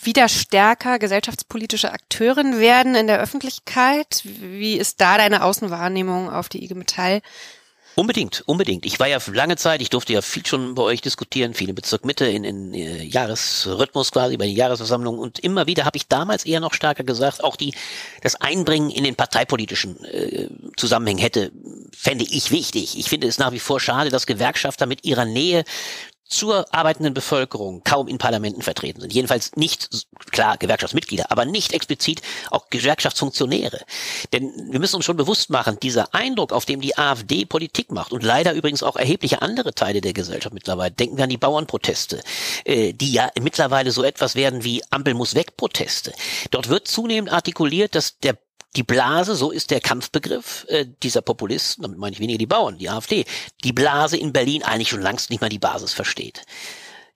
A: wieder stärker gesellschaftspolitische Akteurin werden in der Öffentlichkeit? Wie ist da deine Außenwahrnehmung auf die IG Metall?
C: Unbedingt, unbedingt. Ich war ja lange Zeit, ich durfte ja viel schon bei euch diskutieren, viele Bezirk Mitte in, in äh, Jahresrhythmus quasi, bei den Jahresversammlungen und immer wieder habe ich damals eher noch stärker gesagt, auch die das Einbringen in den parteipolitischen äh, Zusammenhang hätte, fände ich wichtig. Ich finde es nach wie vor schade, dass Gewerkschafter mit ihrer Nähe zur arbeitenden Bevölkerung kaum in Parlamenten vertreten sind. Jedenfalls nicht, klar, Gewerkschaftsmitglieder, aber nicht explizit auch Gewerkschaftsfunktionäre. Denn wir müssen uns schon bewusst machen, dieser Eindruck, auf dem die AfD Politik macht und leider übrigens auch erhebliche andere Teile der Gesellschaft mittlerweile, denken wir an die Bauernproteste, äh, die ja mittlerweile so etwas werden wie Ampel muss weg Proteste. Dort wird zunehmend artikuliert, dass der die Blase, so ist der Kampfbegriff äh, dieser Populisten, damit meine ich weniger die Bauern, die AfD, die Blase in Berlin eigentlich schon längst nicht mal die Basis versteht.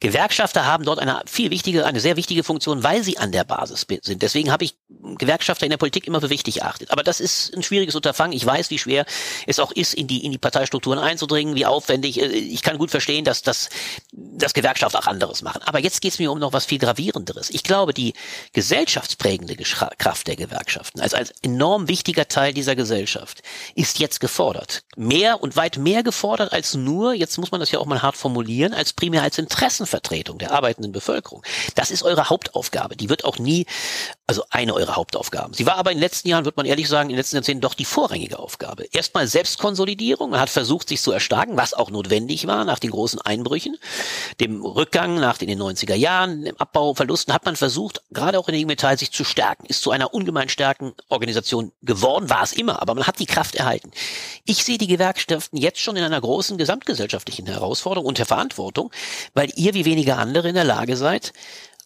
C: Gewerkschafter haben dort eine viel wichtige, eine sehr wichtige Funktion, weil sie an der Basis sind. Deswegen habe ich Gewerkschafter in der Politik immer für wichtig erachtet. Aber das ist ein schwieriges Unterfangen. Ich weiß, wie schwer es auch ist, in die, in die Parteistrukturen einzudringen, wie aufwendig. Äh, ich kann gut verstehen, dass das, dass Gewerkschafter auch anderes machen. Aber jetzt geht es mir um noch was viel gravierenderes. Ich glaube, die gesellschaftsprägende Kraft der Gewerkschaften, also als enorm wichtiger Teil dieser Gesellschaft, ist jetzt gefordert. Mehr und weit mehr gefordert als nur, jetzt muss man das ja auch mal hart formulieren, als primär als Interessen Interessenvertretung der arbeitenden Bevölkerung. Das ist eure Hauptaufgabe. Die wird auch nie, also eine eurer Hauptaufgaben. Sie war aber in den letzten Jahren, wird man ehrlich sagen, in den letzten Jahrzehnten doch die vorrangige Aufgabe. Erstmal Selbstkonsolidierung. Man hat versucht, sich zu erstarken, was auch notwendig war nach den großen Einbrüchen, dem Rückgang nach den 90er Jahren, dem Abbauverlusten, hat man versucht, gerade auch in der Metall sich zu stärken, ist zu einer ungemein starken Organisation geworden, war es immer, aber man hat die Kraft erhalten. Ich sehe die Gewerkschaften jetzt schon in einer großen gesamtgesellschaftlichen Herausforderung und der Verantwortung, weil ihr wie wie wenige andere in der Lage seid,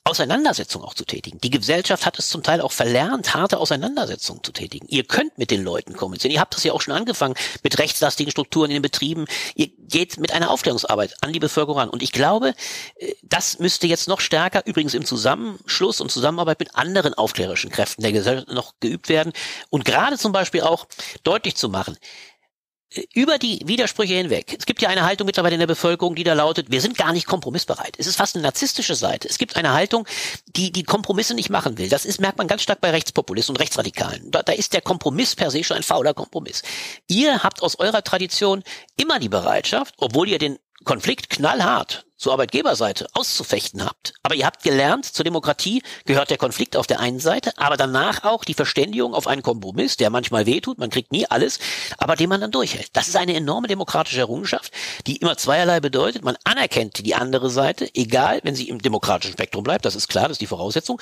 C: Auseinandersetzungen auch zu tätigen. Die Gesellschaft hat es zum Teil auch verlernt, harte Auseinandersetzungen zu tätigen. Ihr könnt mit den Leuten kommunizieren. Ihr habt das ja auch schon angefangen mit rechtslastigen Strukturen in den Betrieben. Ihr geht mit einer Aufklärungsarbeit an die Bevölkerung ran. Und ich glaube, äh, das müsste jetzt noch stärker, übrigens im Zusammenschluss und Zusammenarbeit mit anderen aufklärerischen Kräften der Gesellschaft noch geübt werden. Und gerade zum Beispiel auch deutlich zu machen, über die Widersprüche hinweg. Es gibt ja eine Haltung mittlerweile in der Bevölkerung, die da lautet, wir sind gar nicht kompromissbereit. Es ist fast eine narzisstische Seite. Es gibt eine Haltung, die die Kompromisse nicht machen will. Das ist, merkt man ganz stark bei Rechtspopulisten und Rechtsradikalen. Da, da ist der Kompromiss per se schon ein fauler Kompromiss. Ihr habt aus eurer Tradition immer die Bereitschaft, obwohl ihr den Konflikt knallhart zur Arbeitgeberseite auszufechten habt. Aber ihr habt gelernt, zur Demokratie gehört der Konflikt auf der einen Seite, aber danach auch die Verständigung auf einen Kompromiss, der manchmal wehtut, man kriegt nie alles, aber den man dann durchhält. Das ist eine enorme demokratische Errungenschaft, die immer zweierlei bedeutet. Man anerkennt die andere Seite, egal, wenn sie im demokratischen Spektrum bleibt, das ist klar, das ist die Voraussetzung.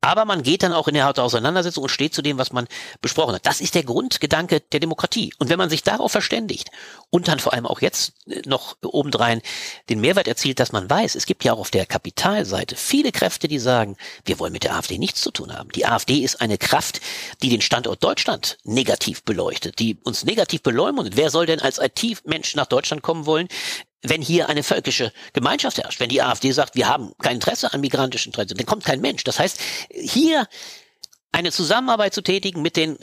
C: Aber man geht dann auch in der Auseinandersetzung und steht zu dem, was man besprochen hat. Das ist der Grundgedanke der Demokratie. Und wenn man sich darauf verständigt und dann vor allem auch jetzt äh, noch obendrein den Mehrwert erzielt, dass man weiß, es gibt ja auch auf der Kapitalseite viele Kräfte, die sagen, wir wollen mit der AfD nichts zu tun haben. Die AfD ist eine Kraft, die den Standort Deutschland negativ beleuchtet, die uns negativ beleumdet. Wer soll denn als IT-Mensch nach Deutschland kommen wollen, wenn hier eine völkische Gemeinschaft herrscht, wenn die AfD sagt, wir haben kein Interesse an migrantischen Traditionen, dann kommt kein Mensch. Das heißt, hier eine Zusammenarbeit zu tätigen mit den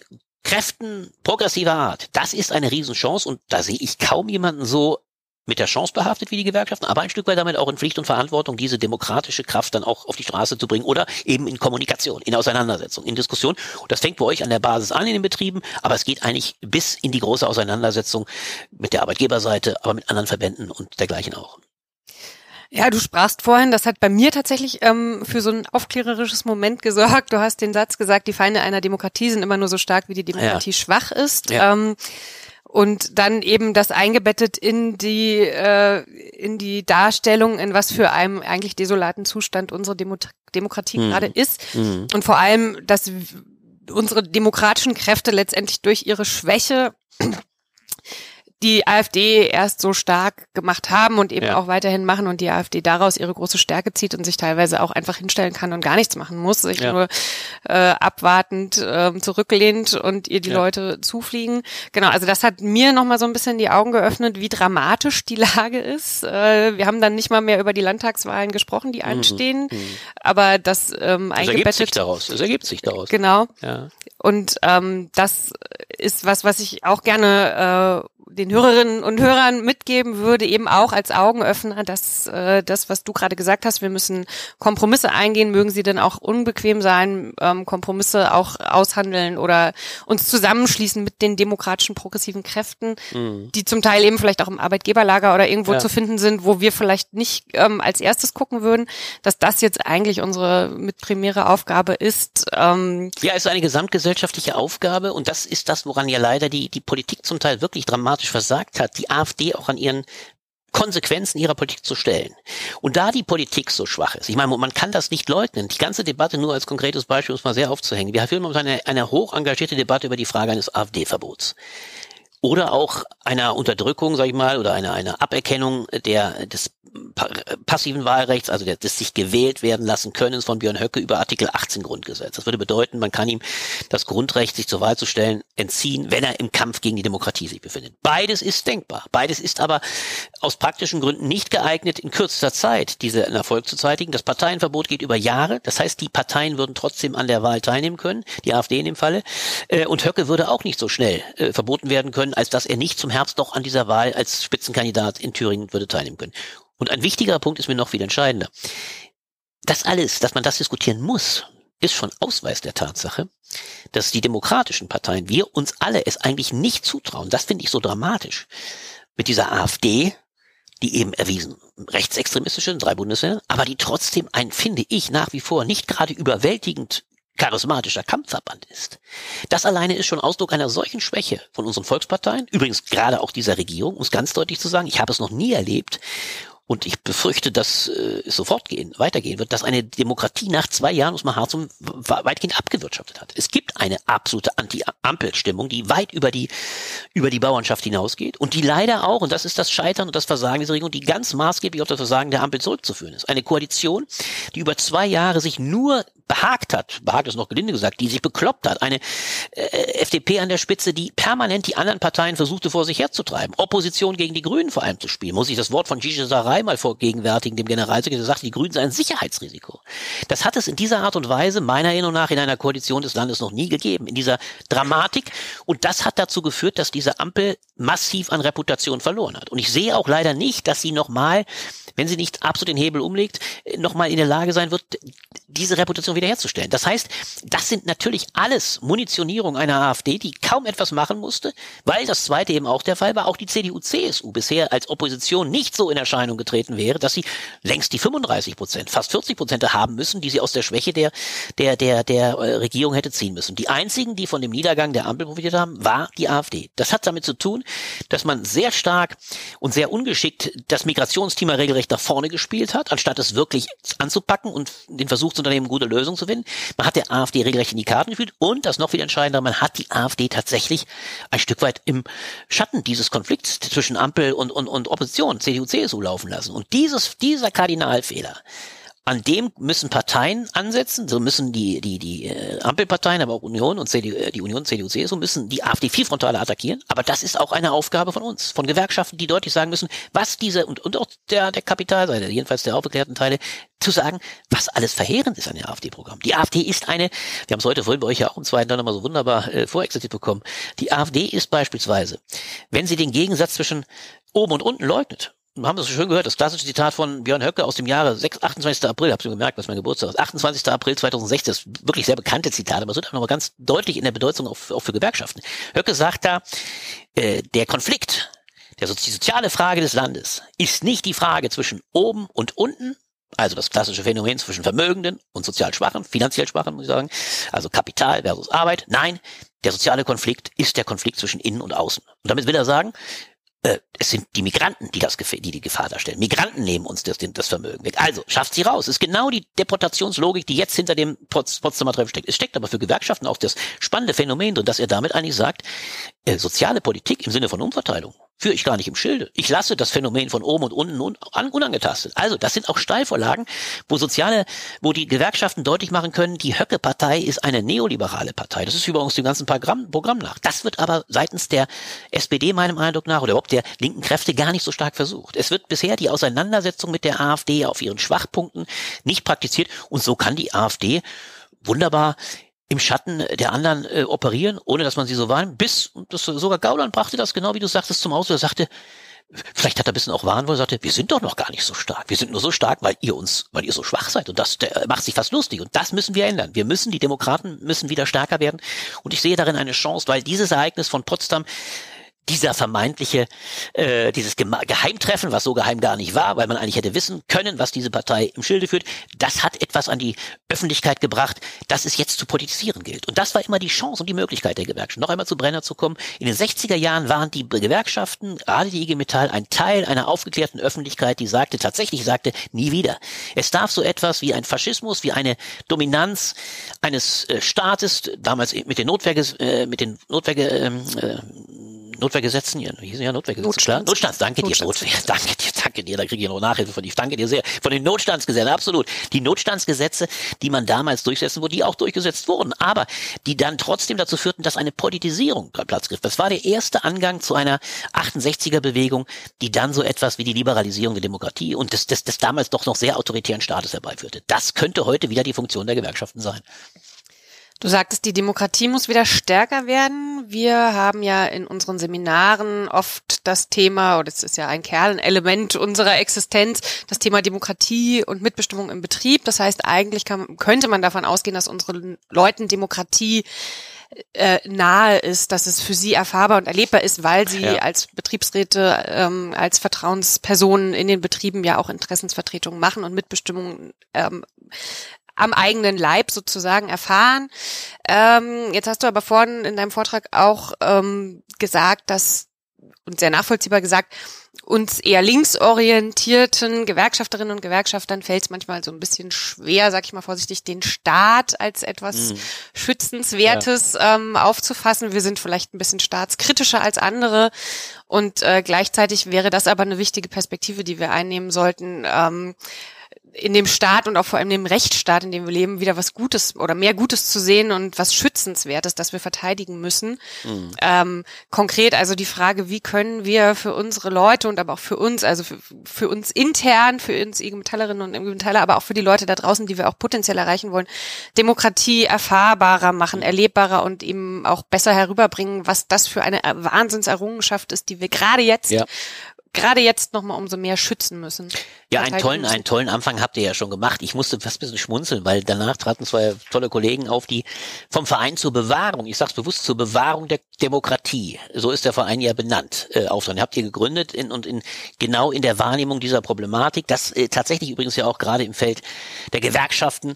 C: Kräften progressiver Art, das ist eine Riesenchance und da sehe ich kaum jemanden so mit der Chance behaftet wie die Gewerkschaften, aber ein Stück weit damit auch in Pflicht und Verantwortung, diese demokratische Kraft dann auch auf die Straße zu bringen oder eben in Kommunikation, in Auseinandersetzung, in Diskussion. Und das fängt bei euch an der Basis an in den Betrieben, aber es geht eigentlich bis in die große Auseinandersetzung mit der Arbeitgeberseite, aber mit anderen Verbänden und dergleichen auch.
A: Ja, du sprachst vorhin, das hat bei mir tatsächlich ähm, für so ein aufklärerisches Moment gesorgt. Du hast den Satz gesagt, die Feinde einer Demokratie sind immer nur so stark, wie die Demokratie ja. schwach ist. Ja. Ähm, und dann eben das eingebettet in die äh, in die Darstellung, in was für einem eigentlich desolaten Zustand unsere Demo Demokratie mhm. gerade ist mhm. und vor allem, dass unsere demokratischen Kräfte letztendlich durch ihre Schwäche die AfD erst so stark gemacht haben und eben ja. auch weiterhin machen und die AfD daraus ihre große Stärke zieht und sich teilweise auch einfach hinstellen kann und gar nichts machen muss, sich ja. nur äh, abwartend äh, zurücklehnt und ihr die ja. Leute zufliegen. Genau, also das hat mir nochmal so ein bisschen die Augen geöffnet, wie dramatisch die Lage ist. Äh, wir haben dann nicht mal mehr über die Landtagswahlen gesprochen, die mhm. anstehen, mhm. aber das ähm,
C: eingebettet. Das ergibt sich daraus. Das ergibt sich daraus.
A: Genau. Ja. Und ähm, das ist was, was ich auch gerne äh, den Hörerinnen und Hörern mitgeben würde, eben auch als Augenöffner, dass äh, das, was du gerade gesagt hast, wir müssen Kompromisse eingehen, mögen sie denn auch unbequem sein, ähm, Kompromisse auch aushandeln oder uns zusammenschließen mit den demokratischen progressiven Kräften, mhm. die zum Teil eben vielleicht auch im Arbeitgeberlager oder irgendwo ja. zu finden sind, wo wir vielleicht nicht ähm, als erstes gucken würden, dass das jetzt eigentlich unsere mit primäre Aufgabe ist.
C: Ähm, ja, es ist eine gesamtgesellschaftliche Aufgabe und das ist das, woran ja leider die, die Politik zum Teil wirklich dramatisch dramatisch versagt hat, die AfD auch an ihren Konsequenzen ihrer Politik zu stellen. Und da die Politik so schwach ist, ich meine, man kann das nicht leugnen, die ganze Debatte nur als konkretes Beispiel, um es mal sehr aufzuhängen. Wir führen momentan eine, eine hoch engagierte Debatte über die Frage eines AfD-Verbots oder auch einer Unterdrückung, sag ich mal, oder einer, einer Aberkennung der, des passiven Wahlrechts, also des sich gewählt werden lassen können von Björn Höcke über Artikel 18 Grundgesetz. Das würde bedeuten, man kann ihm das Grundrecht, sich zur Wahl zu stellen, entziehen, wenn er im Kampf gegen die Demokratie sich befindet. Beides ist denkbar. Beides ist aber aus praktischen Gründen nicht geeignet, in kürzester Zeit diesen Erfolg zu zeitigen. Das Parteienverbot geht über Jahre. Das heißt, die Parteien würden trotzdem an der Wahl teilnehmen können, die AfD in dem Falle. Äh, und Höcke würde auch nicht so schnell äh, verboten werden können, als dass er nicht zum Herbst doch an dieser Wahl als Spitzenkandidat in Thüringen würde teilnehmen können. Und ein wichtiger Punkt ist mir noch viel entscheidender. Das alles, dass man das diskutieren muss, ist schon Ausweis der Tatsache, dass die demokratischen Parteien, wir uns alle es eigentlich nicht zutrauen. Das finde ich so dramatisch. Mit dieser AfD, die eben erwiesen rechtsextremistische in drei Bundesländern, aber die trotzdem ein, finde ich, nach wie vor nicht gerade überwältigend charismatischer Kampfverband ist. Das alleine ist schon Ausdruck einer solchen Schwäche von unseren Volksparteien, übrigens gerade auch dieser Regierung, um es ganz deutlich zu sagen, ich habe es noch nie erlebt und ich befürchte, dass äh, es sofort gehen, weitergehen wird, dass eine Demokratie nach zwei Jahren, muss man hart zum, weitgehend abgewirtschaftet hat. Es gibt eine absolute Anti-Ampel-Stimmung, die weit über die, über die Bauernschaft hinausgeht und die leider auch, und das ist das Scheitern und das Versagen dieser Regierung, die ganz maßgeblich auf das Versagen der Ampel zurückzuführen ist. Eine Koalition, die über zwei Jahre sich nur behagt hat, behagt ist noch gelinde gesagt, die sich bekloppt hat, eine äh, FDP an der Spitze, die permanent die anderen Parteien versuchte vor sich herzutreiben, Opposition gegen die Grünen vor allem zu spielen, muss ich das Wort von Gigi Sarai mal vorgegenwärtigen, dem Generalsekretär, sagte, die Grünen seien ein Sicherheitsrisiko. Das hat es in dieser Art und Weise meiner Erinnerung nach in einer Koalition des Landes noch nie gegeben, in dieser Dramatik. Und das hat dazu geführt, dass diese Ampel massiv an Reputation verloren hat. Und ich sehe auch leider nicht, dass sie nochmal, wenn sie nicht absolut den Hebel umlegt, nochmal in der Lage sein wird, diese Reputation wiederherzustellen. Das heißt, das sind natürlich alles Munitionierung einer AfD, die kaum etwas machen musste, weil das zweite eben auch der Fall war, auch die CDU-CSU bisher als Opposition nicht so in Erscheinung getreten wäre, dass sie längst die 35 Prozent, fast 40 Prozent haben müssen, die sie aus der Schwäche der, der, der, der äh, Regierung hätte ziehen müssen. Die einzigen, die von dem Niedergang der Ampel profitiert haben, war die AfD. Das hat damit zu tun, dass man sehr stark und sehr ungeschickt das Migrationsthema regelrecht nach vorne gespielt hat, anstatt es wirklich anzupacken und den Versuch Zukunftsunternehmen gute Lösungen zu finden. Man hat der AfD regelrecht in die Karten gefühlt und das noch viel entscheidender, man hat die AfD tatsächlich ein Stück weit im Schatten dieses Konflikts zwischen Ampel und, und, und Opposition, CDU, CSU laufen lassen. Und dieses, dieser Kardinalfehler, an dem müssen Parteien ansetzen, so müssen die, die, die äh, Ampelparteien, aber auch Union und CDU, äh, die Union, CDU, CSU müssen die AfD viel frontaler attackieren. Aber das ist auch eine Aufgabe von uns, von Gewerkschaften, die deutlich sagen müssen, was diese und, und auch der, der Kapitalseite, jedenfalls der aufgeklärten Teile, zu sagen, was alles verheerend ist an dem AfD-Programm. Die AfD ist eine, wir haben es heute vorhin bei euch ja auch im zweiten Teil nochmal so wunderbar äh, vorexerziert bekommen, die AfD ist beispielsweise, wenn sie den Gegensatz zwischen oben und unten leugnet, haben das schön gehört, das klassische Zitat von Björn Höcke aus dem Jahre 6, 28. April, habt ihr gemerkt, was mein Geburtstag ist, 28. April 2016, das ist wirklich sehr bekannte Zitat, aber es wird auch nochmal ganz deutlich in der Bedeutung auch, auch für Gewerkschaften. Höcke sagt da, äh, der Konflikt, der, die soziale Frage des Landes ist nicht die Frage zwischen oben und unten, also das klassische Phänomen zwischen Vermögenden und sozial Schwachen, finanziell Schwachen, muss ich sagen, also Kapital versus Arbeit. Nein, der soziale Konflikt ist der Konflikt zwischen innen und außen. Und damit will er sagen, äh, es sind die Migranten, die das die die Gefahr darstellen. Migranten nehmen uns das, das Vermögen weg. Also schafft sie raus. ist genau die Deportationslogik, die jetzt hinter dem Potsdamer Treffen steckt. Es steckt aber für Gewerkschaften auch das spannende Phänomen drin, dass er damit eigentlich sagt, äh, soziale Politik im Sinne von Umverteilung führe ich gar nicht im Schilde. Ich lasse das Phänomen von oben und unten un unangetastet. Also, das sind auch Steilvorlagen, wo soziale, wo die Gewerkschaften deutlich machen können, die Höcke-Partei ist eine neoliberale Partei. Das ist übrigens dem ganzen Programm, Programm nach. Das wird aber seitens der SPD meinem Eindruck nach oder überhaupt der linken Kräfte gar nicht so stark versucht. Es wird bisher die Auseinandersetzung mit der AfD auf ihren Schwachpunkten nicht praktiziert und so kann die AfD wunderbar im Schatten der anderen äh, operieren, ohne dass man sie so wahrnimmt, bis, das, sogar Gauland brachte das genau, wie du sagtest, zum Ausdruck. Er sagte, vielleicht hat er ein bisschen auch Wahn, wo er sagte, wir sind doch noch gar nicht so stark. Wir sind nur so stark, weil ihr uns, weil ihr so schwach seid. Und das der, macht sich fast lustig. Und das müssen wir ändern. Wir müssen, die Demokraten müssen wieder stärker werden. Und ich sehe darin eine Chance, weil dieses Ereignis von Potsdam dieser vermeintliche, äh, dieses Geheimtreffen, was so geheim gar nicht war, weil man eigentlich hätte wissen können, was diese Partei im Schilde führt, das hat etwas an die Öffentlichkeit gebracht, das es jetzt zu politisieren gilt. Und das war immer die Chance und die Möglichkeit der Gewerkschaften. Noch einmal zu Brenner zu kommen. In den 60er Jahren waren die Gewerkschaften, gerade die IG Metall, ein Teil einer aufgeklärten Öffentlichkeit, die sagte, tatsächlich sagte, nie wieder. Es darf so etwas wie ein Faschismus, wie eine Dominanz eines äh, Staates, damals mit den Notwehr, äh, mit den Notwehr, ähm, äh, Notwehrgesetzen, wie hießen ja Notwehrgesetze, Notstands. klar? Notstands, danke dir, Notwehr, danke dir, danke dir, da kriege ich noch Nachhilfe von dir, danke dir sehr. Von den Notstandsgesetzen, absolut. Die Notstandsgesetze, die man damals durchsetzen wurde, die auch durchgesetzt wurden, aber die dann trotzdem dazu führten, dass eine Politisierung Platz griff. Das war der erste Angang zu einer 68er Bewegung, die dann so etwas wie die Liberalisierung der Demokratie und des, des, des damals doch noch sehr autoritären Staates herbeiführte. Das könnte heute wieder die Funktion der Gewerkschaften sein.
A: Du sagtest, die Demokratie muss wieder stärker werden. Wir haben ja in unseren Seminaren oft das Thema, oder es ist ja ein Kernelement unserer Existenz, das Thema Demokratie und Mitbestimmung im Betrieb. Das heißt, eigentlich kann, könnte man davon ausgehen, dass unseren Leuten Demokratie äh, nahe ist, dass es für sie erfahrbar und erlebbar ist, weil sie ja. als Betriebsräte, ähm, als Vertrauenspersonen in den Betrieben ja auch Interessensvertretungen machen und Mitbestimmung ähm, am eigenen Leib sozusagen erfahren. Ähm, jetzt hast du aber vorhin in deinem Vortrag auch ähm, gesagt, dass und sehr nachvollziehbar gesagt, uns eher linksorientierten Gewerkschafterinnen und Gewerkschaftern fällt es manchmal so ein bisschen schwer, sag ich mal vorsichtig, den Staat als etwas mhm. Schützenswertes ja. ähm, aufzufassen. Wir sind vielleicht ein bisschen staatskritischer als andere und äh, gleichzeitig wäre das aber eine wichtige Perspektive, die wir einnehmen sollten. Ähm, in dem Staat und auch vor allem dem Rechtsstaat, in dem wir leben, wieder was Gutes oder mehr Gutes zu sehen und was Schützenswertes, das wir verteidigen müssen. Mhm. Ähm, konkret also die Frage, wie können wir für unsere Leute und aber auch für uns, also für, für uns intern, für uns IG Metallerinnen und IG Metaller, aber auch für die Leute da draußen, die wir auch potenziell erreichen wollen, Demokratie erfahrbarer machen, mhm. erlebbarer und eben auch besser herüberbringen, was das für eine Wahnsinnserrungenschaft ist, die wir gerade jetzt ja gerade jetzt nochmal umso mehr schützen müssen.
C: Ja, einen tollen, einen tollen Anfang habt ihr ja schon gemacht. Ich musste fast ein bisschen schmunzeln, weil danach traten zwei tolle Kollegen auf, die vom Verein zur Bewahrung, ich sag's bewusst, zur Bewahrung der Demokratie, so ist der Verein ja benannt, äh, auftreten. Habt ihr gegründet in, und in, genau in der Wahrnehmung dieser Problematik, das äh, tatsächlich übrigens ja auch gerade im Feld der Gewerkschaften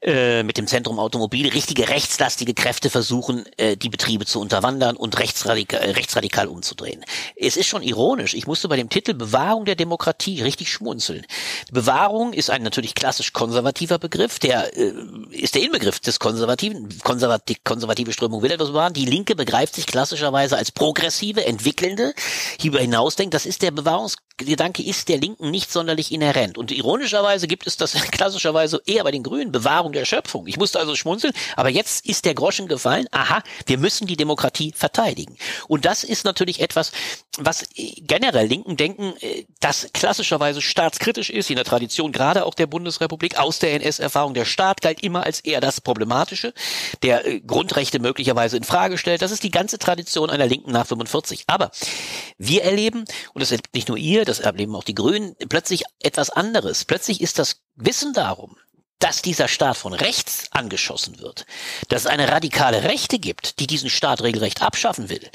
C: äh, mit dem Zentrum Automobil richtige rechtslastige Kräfte versuchen, äh, die Betriebe zu unterwandern und rechtsradikal, äh, rechtsradikal umzudrehen. Es ist schon ironisch. Ich musste bei dem Titel Bewahrung der Demokratie richtig schmunzeln entschlüsseln. Bewahrung ist ein natürlich klassisch konservativer Begriff, der äh, ist der Inbegriff des konservativen, konservativ, konservative Strömung will etwas bewahren. Die Linke begreift sich klassischerweise als progressive, entwickelnde, hierüber hinausdenkt. Das ist der Bewahrungsgedanke ist der Linken nicht sonderlich inhärent. Und ironischerweise gibt es das klassischerweise eher bei den Grünen, Bewahrung der Schöpfung. Ich musste also schmunzeln, aber jetzt ist der Groschen gefallen. Aha, wir müssen die Demokratie verteidigen. Und das ist natürlich etwas, was generell Linken denken, äh, das klassischerweise staatskritisch ist, in der Tradition gerade auch der Bundesrepublik, aus der NS-Erfahrung. Der Staat galt immer als eher das Problematische, der äh, Grundrechte möglicherweise in Frage stellt. Das ist die ganze Tradition einer Linken nach 45. Aber wir erleben, und das nicht nur ihr, das erleben auch die Grünen, plötzlich etwas anderes. Plötzlich ist das Wissen darum, dass dieser Staat von rechts angeschossen wird, dass es eine radikale Rechte gibt, die diesen Staat regelrecht abschaffen will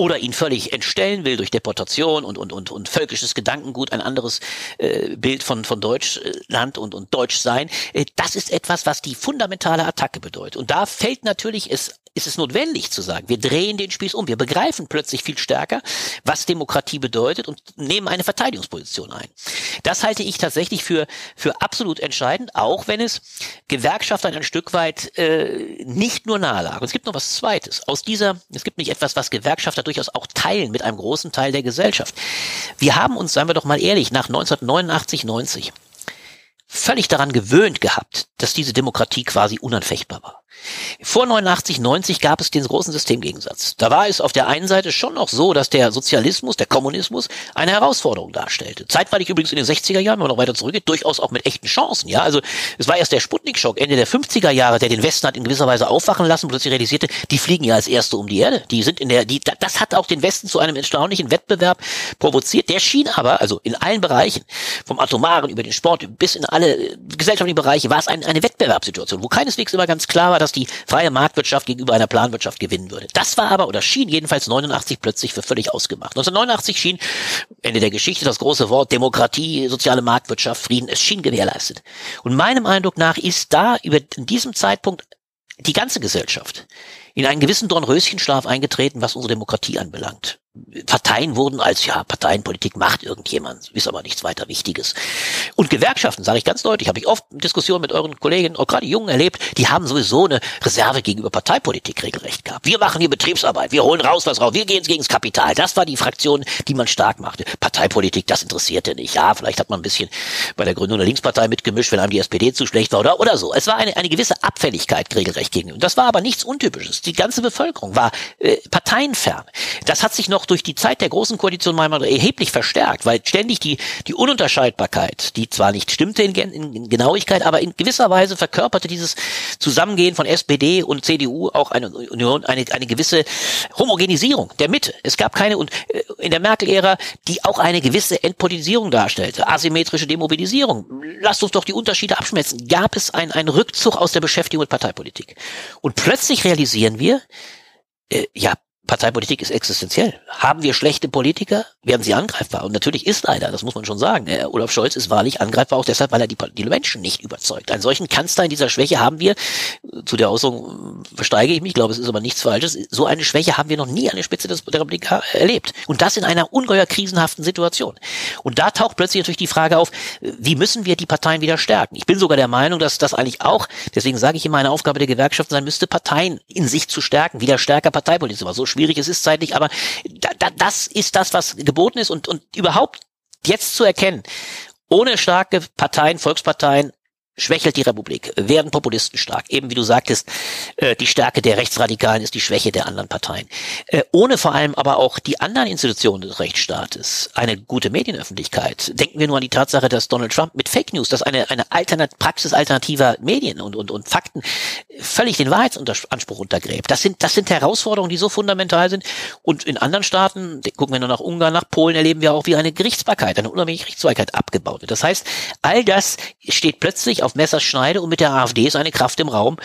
C: oder ihn völlig entstellen will durch Deportation und und und und völkisches Gedankengut, ein anderes äh, Bild von von Deutschland und und Deutschsein. Äh, das ist etwas, was die fundamentale Attacke bedeutet. Und da fällt natürlich es ist es notwendig zu sagen, wir drehen den Spieß um, wir begreifen plötzlich viel stärker, was Demokratie bedeutet und nehmen eine Verteidigungsposition ein. Das halte ich tatsächlich für, für absolut entscheidend, auch wenn es Gewerkschaftern ein Stück weit äh, nicht nur nahe lag. Und es gibt noch was Zweites. Aus dieser, es gibt nicht etwas, was Gewerkschafter durchaus auch teilen mit einem großen Teil der Gesellschaft. Wir haben uns, seien wir doch mal ehrlich, nach 1989, 90 völlig daran gewöhnt gehabt, dass diese Demokratie quasi unanfechtbar war. Vor 89, 90 gab es den großen Systemgegensatz. Da war es auf der einen Seite schon noch so, dass der Sozialismus, der Kommunismus eine Herausforderung darstellte. Zeitweilig übrigens in den 60er Jahren, wenn man noch weiter zurückgeht, durchaus auch mit echten Chancen. Ja, also es war erst der Sputnik-Schock Ende der 50er Jahre, der den Westen hat in gewisser Weise aufwachen lassen, plötzlich realisierte, die fliegen ja als Erste um die Erde. Die sind in der, die, das hat auch den Westen zu einem erstaunlichen Wettbewerb provoziert. Der schien aber, also in allen Bereichen, vom Atomaren über den Sport bis in alle gesellschaftlichen Bereiche, war es ein, eine Wettbewerbssituation, wo keineswegs immer ganz klar war, dass die freie Marktwirtschaft gegenüber einer Planwirtschaft gewinnen würde. Das war aber oder schien jedenfalls 89 plötzlich für völlig ausgemacht. 1989 schien Ende der Geschichte das große Wort Demokratie, soziale Marktwirtschaft, Frieden, es schien gewährleistet. Und meinem Eindruck nach ist da über in diesem Zeitpunkt die ganze Gesellschaft in einen gewissen Dornröschenschlaf eingetreten, was unsere Demokratie anbelangt. Parteien wurden als, ja, Parteienpolitik macht irgendjemand, ist aber nichts weiter Wichtiges. Und Gewerkschaften, sage ich ganz deutlich, habe ich oft Diskussionen mit euren Kollegen, auch gerade Jungen erlebt, die haben sowieso eine Reserve gegenüber Parteipolitik regelrecht gehabt. Wir machen hier Betriebsarbeit, wir holen raus was raus, wir gehen gegen das Kapital. Das war die Fraktion, die man stark machte. Parteipolitik, das interessierte nicht. Ja, vielleicht hat man ein bisschen bei der Gründung der Linkspartei mitgemischt, wenn einem die SPD zu schlecht war oder, oder so. Es war eine, eine gewisse Abfälligkeit regelrecht gegenüber. Das war aber nichts Untypisches. Die ganze Bevölkerung war äh, parteienfern. Das hat sich noch durch die Zeit der großen Koalition mal erheblich verstärkt, weil ständig die, die Ununterscheidbarkeit, die zwar nicht stimmte in, in, in Genauigkeit, aber in gewisser Weise verkörperte dieses Zusammengehen von SPD und CDU auch eine Union, eine, eine gewisse Homogenisierung der Mitte. Es gab keine, und äh, in der Merkel-Ära, die auch eine gewisse Entpolitisierung darstellte, asymmetrische Demobilisierung. Lasst uns doch die Unterschiede abschmelzen. Gab es einen, einen Rückzug aus der Beschäftigung mit Parteipolitik. Und plötzlich realisieren wir, äh, ja, Parteipolitik ist existenziell. Haben wir schlechte Politiker, werden sie angreifbar. Und natürlich ist leider, das muss man schon sagen, äh, Olaf Scholz ist wahrlich angreifbar, auch deshalb, weil er die, die Menschen nicht überzeugt. Einen solchen Kanzler in dieser Schwäche haben wir, zu der Aussagung versteige ich mich, glaube, es ist aber nichts Falsches, so eine Schwäche haben wir noch nie an der Spitze der Republik erlebt. Und das in einer ungeheuer krisenhaften Situation. Und da taucht plötzlich natürlich die Frage auf, wie müssen wir die Parteien wieder stärken? Ich bin sogar der Meinung, dass das eigentlich auch, deswegen sage ich immer, eine Aufgabe der Gewerkschaften sein müsste, Parteien in sich zu stärken, wieder stärker Parteipolitik. Aber so schwierig es ist zeitlich, aber da, da, das ist das, was geboten ist und, und überhaupt jetzt zu erkennen, ohne starke Parteien, Volksparteien schwächelt die Republik, werden Populisten stark. Eben wie du sagtest, äh, die Stärke der Rechtsradikalen ist die Schwäche der anderen Parteien. Äh, ohne vor allem aber auch die anderen Institutionen des Rechtsstaates, eine gute Medienöffentlichkeit. Denken wir nur an die Tatsache, dass Donald Trump mit Fake News, dass eine, eine Alternat Praxis alternativer Medien und, und, und Fakten völlig den Wahrheitsanspruch untergräbt. Das sind, das sind Herausforderungen, die so fundamental sind. Und in anderen Staaten, gucken wir nur nach Ungarn, nach Polen, erleben wir auch, wie eine Gerichtsbarkeit, eine unabhängige Gerichtsbarkeit abgebaut wird. Das heißt, all das steht plötzlich auf auf Messerschneide und mit der AfD ist eine Kraft im Raum,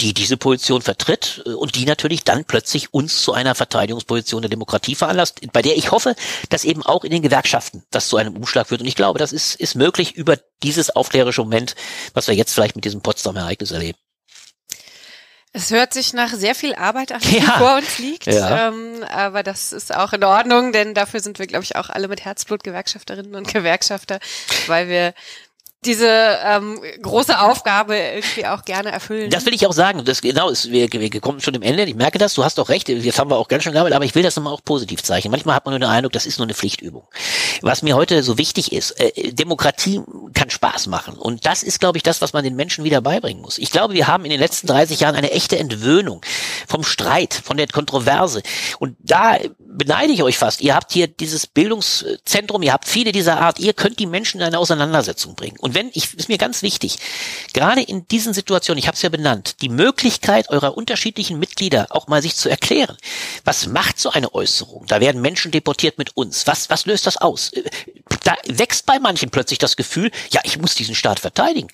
C: die diese Position vertritt äh, und die natürlich dann plötzlich uns zu einer Verteidigungsposition der Demokratie veranlasst, bei der ich hoffe, dass eben auch in den Gewerkschaften das zu einem Umschlag führt. Und ich glaube, das ist, ist möglich über dieses aufklärerische Moment, was wir jetzt vielleicht mit diesem Potsdam-Ereignis erleben.
A: Es hört sich nach sehr viel Arbeit an,
C: die ja.
A: vor uns liegt.
C: Ja.
A: Ähm, aber das ist auch in Ordnung, denn dafür sind wir, glaube ich, auch alle mit Herzblut Gewerkschafterinnen und Gewerkschafter, weil wir diese ähm, große Aufgabe irgendwie auch gerne erfüllen.
C: Das will ich auch sagen. Das genau ist, wir, wir kommen schon dem Ende. Ich merke das. Du hast doch recht. Jetzt haben wir auch ganz schön gearbeitet, aber ich will das immer auch positiv zeichnen. Manchmal hat man nur den Eindruck, das ist nur eine Pflichtübung. Was mir heute so wichtig ist, äh, Demokratie kann Spaß machen. Und das ist, glaube ich, das, was man den Menschen wieder beibringen muss. Ich glaube, wir haben in den letzten 30 Jahren eine echte Entwöhnung vom Streit, von der Kontroverse. Und da beneide ich euch fast. Ihr habt hier dieses Bildungszentrum, ihr habt viele dieser Art. Ihr könnt die Menschen in eine Auseinandersetzung bringen. Und wenn, ich, ist mir ganz wichtig, gerade in diesen Situationen, ich habe es ja benannt, die Möglichkeit eurer unterschiedlichen Mitglieder auch mal sich zu erklären. Was macht so eine Äußerung? Da werden Menschen deportiert mit uns. Was, was löst das aus? Da wächst bei manchen plötzlich das Gefühl, ja, ich muss diesen Staat verteidigen.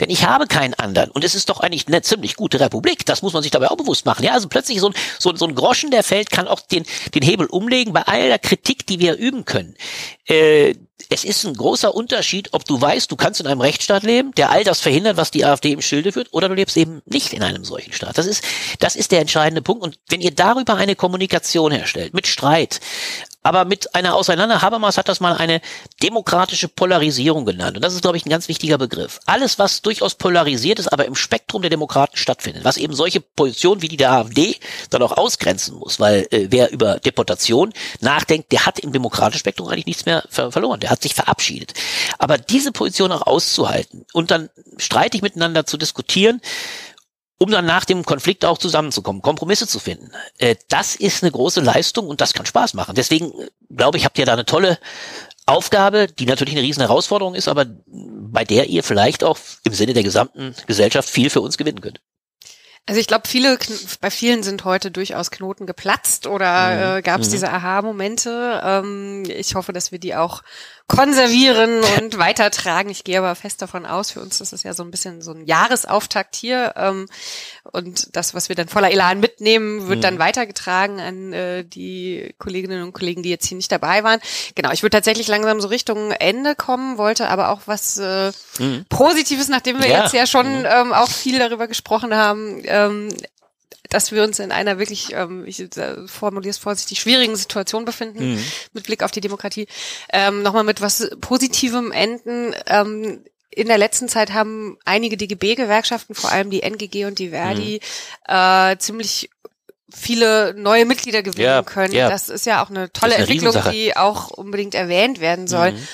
C: Denn ich habe keinen anderen. Und es ist doch eigentlich eine ziemlich gute Republik. Das muss man sich dabei auch bewusst machen. Ja, also plötzlich so ein, so, so ein Groschen, der fällt, kann auch den, den Hebel umlegen bei all der Kritik, die wir üben können. Äh, es ist ein großer Unterschied, ob du weißt, du kannst in einem Rechtsstaat leben, der all das verhindert, was die AfD im Schilde führt, oder du lebst eben nicht in einem solchen Staat. Das ist, das ist der entscheidende Punkt. Und wenn ihr darüber eine Kommunikation herstellt, mit Streit, aber mit einer Auseinander, Habermas hat das mal eine demokratische Polarisierung genannt. Und das ist, glaube ich, ein ganz wichtiger Begriff. Alles, was durchaus polarisiert ist, aber im Spektrum der Demokraten stattfindet, was eben solche Positionen wie die der AfD dann auch ausgrenzen muss, weil äh, wer über Deportation nachdenkt, der hat im demokratischen Spektrum eigentlich nichts mehr ver verloren. Der hat sich verabschiedet. Aber diese Position auch auszuhalten und dann streitig miteinander zu diskutieren, um dann nach dem Konflikt auch zusammenzukommen, Kompromisse zu finden. Äh, das ist eine große Leistung und das kann Spaß machen. Deswegen glaube ich, habt ihr da eine tolle Aufgabe, die natürlich eine riesen Herausforderung ist, aber bei der ihr vielleicht auch im Sinne der gesamten Gesellschaft viel für uns gewinnen könnt.
A: Also ich glaube, viele bei vielen sind heute durchaus Knoten geplatzt oder mhm. äh, gab es mhm. diese Aha-Momente. Ähm, ich hoffe, dass wir die auch konservieren und weitertragen. Ich gehe aber fest davon aus, für uns ist es ja so ein bisschen so ein Jahresauftakt hier. Ähm, und das, was wir dann voller Elan mitnehmen, wird mhm. dann weitergetragen an äh, die Kolleginnen und Kollegen, die jetzt hier nicht dabei waren. Genau, ich würde tatsächlich langsam so Richtung Ende kommen, wollte aber auch was äh, mhm. Positives, nachdem wir ja. jetzt ja schon mhm. ähm, auch viel darüber gesprochen haben, ähm, dass wir uns in einer wirklich, ähm, ich äh, formuliere es vorsichtig, schwierigen Situation befinden mhm. mit Blick auf die Demokratie. Ähm, Nochmal mit was Positivem enden. Ähm, in der letzten Zeit haben einige DGB-Gewerkschaften, vor allem die NGG und die Verdi, mhm. äh, ziemlich viele neue Mitglieder gewinnen ja, können. Ja. Das ist ja auch eine tolle eine Entwicklung, die auch unbedingt erwähnt werden soll. Mhm.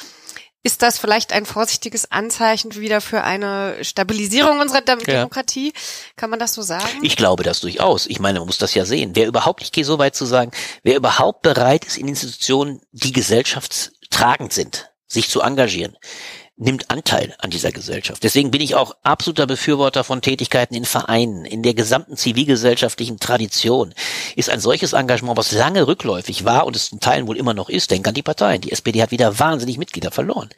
A: Ist das vielleicht ein vorsichtiges Anzeichen wieder für eine Stabilisierung unserer Dem ja. Demokratie? Kann man das so sagen?
C: Ich glaube das durchaus. Ich meine, man muss das ja sehen. Wer überhaupt, ich gehe so weit zu sagen, wer überhaupt bereit ist, in Institutionen, die gesellschaftstragend sind, sich zu engagieren, nimmt Anteil an dieser Gesellschaft. Deswegen bin ich auch absoluter Befürworter von Tätigkeiten in Vereinen. In der gesamten zivilgesellschaftlichen Tradition ist ein solches Engagement, was lange rückläufig war und es zum Teilen wohl immer noch ist. Denk an die Parteien. Die SPD hat wieder wahnsinnig Mitglieder verloren.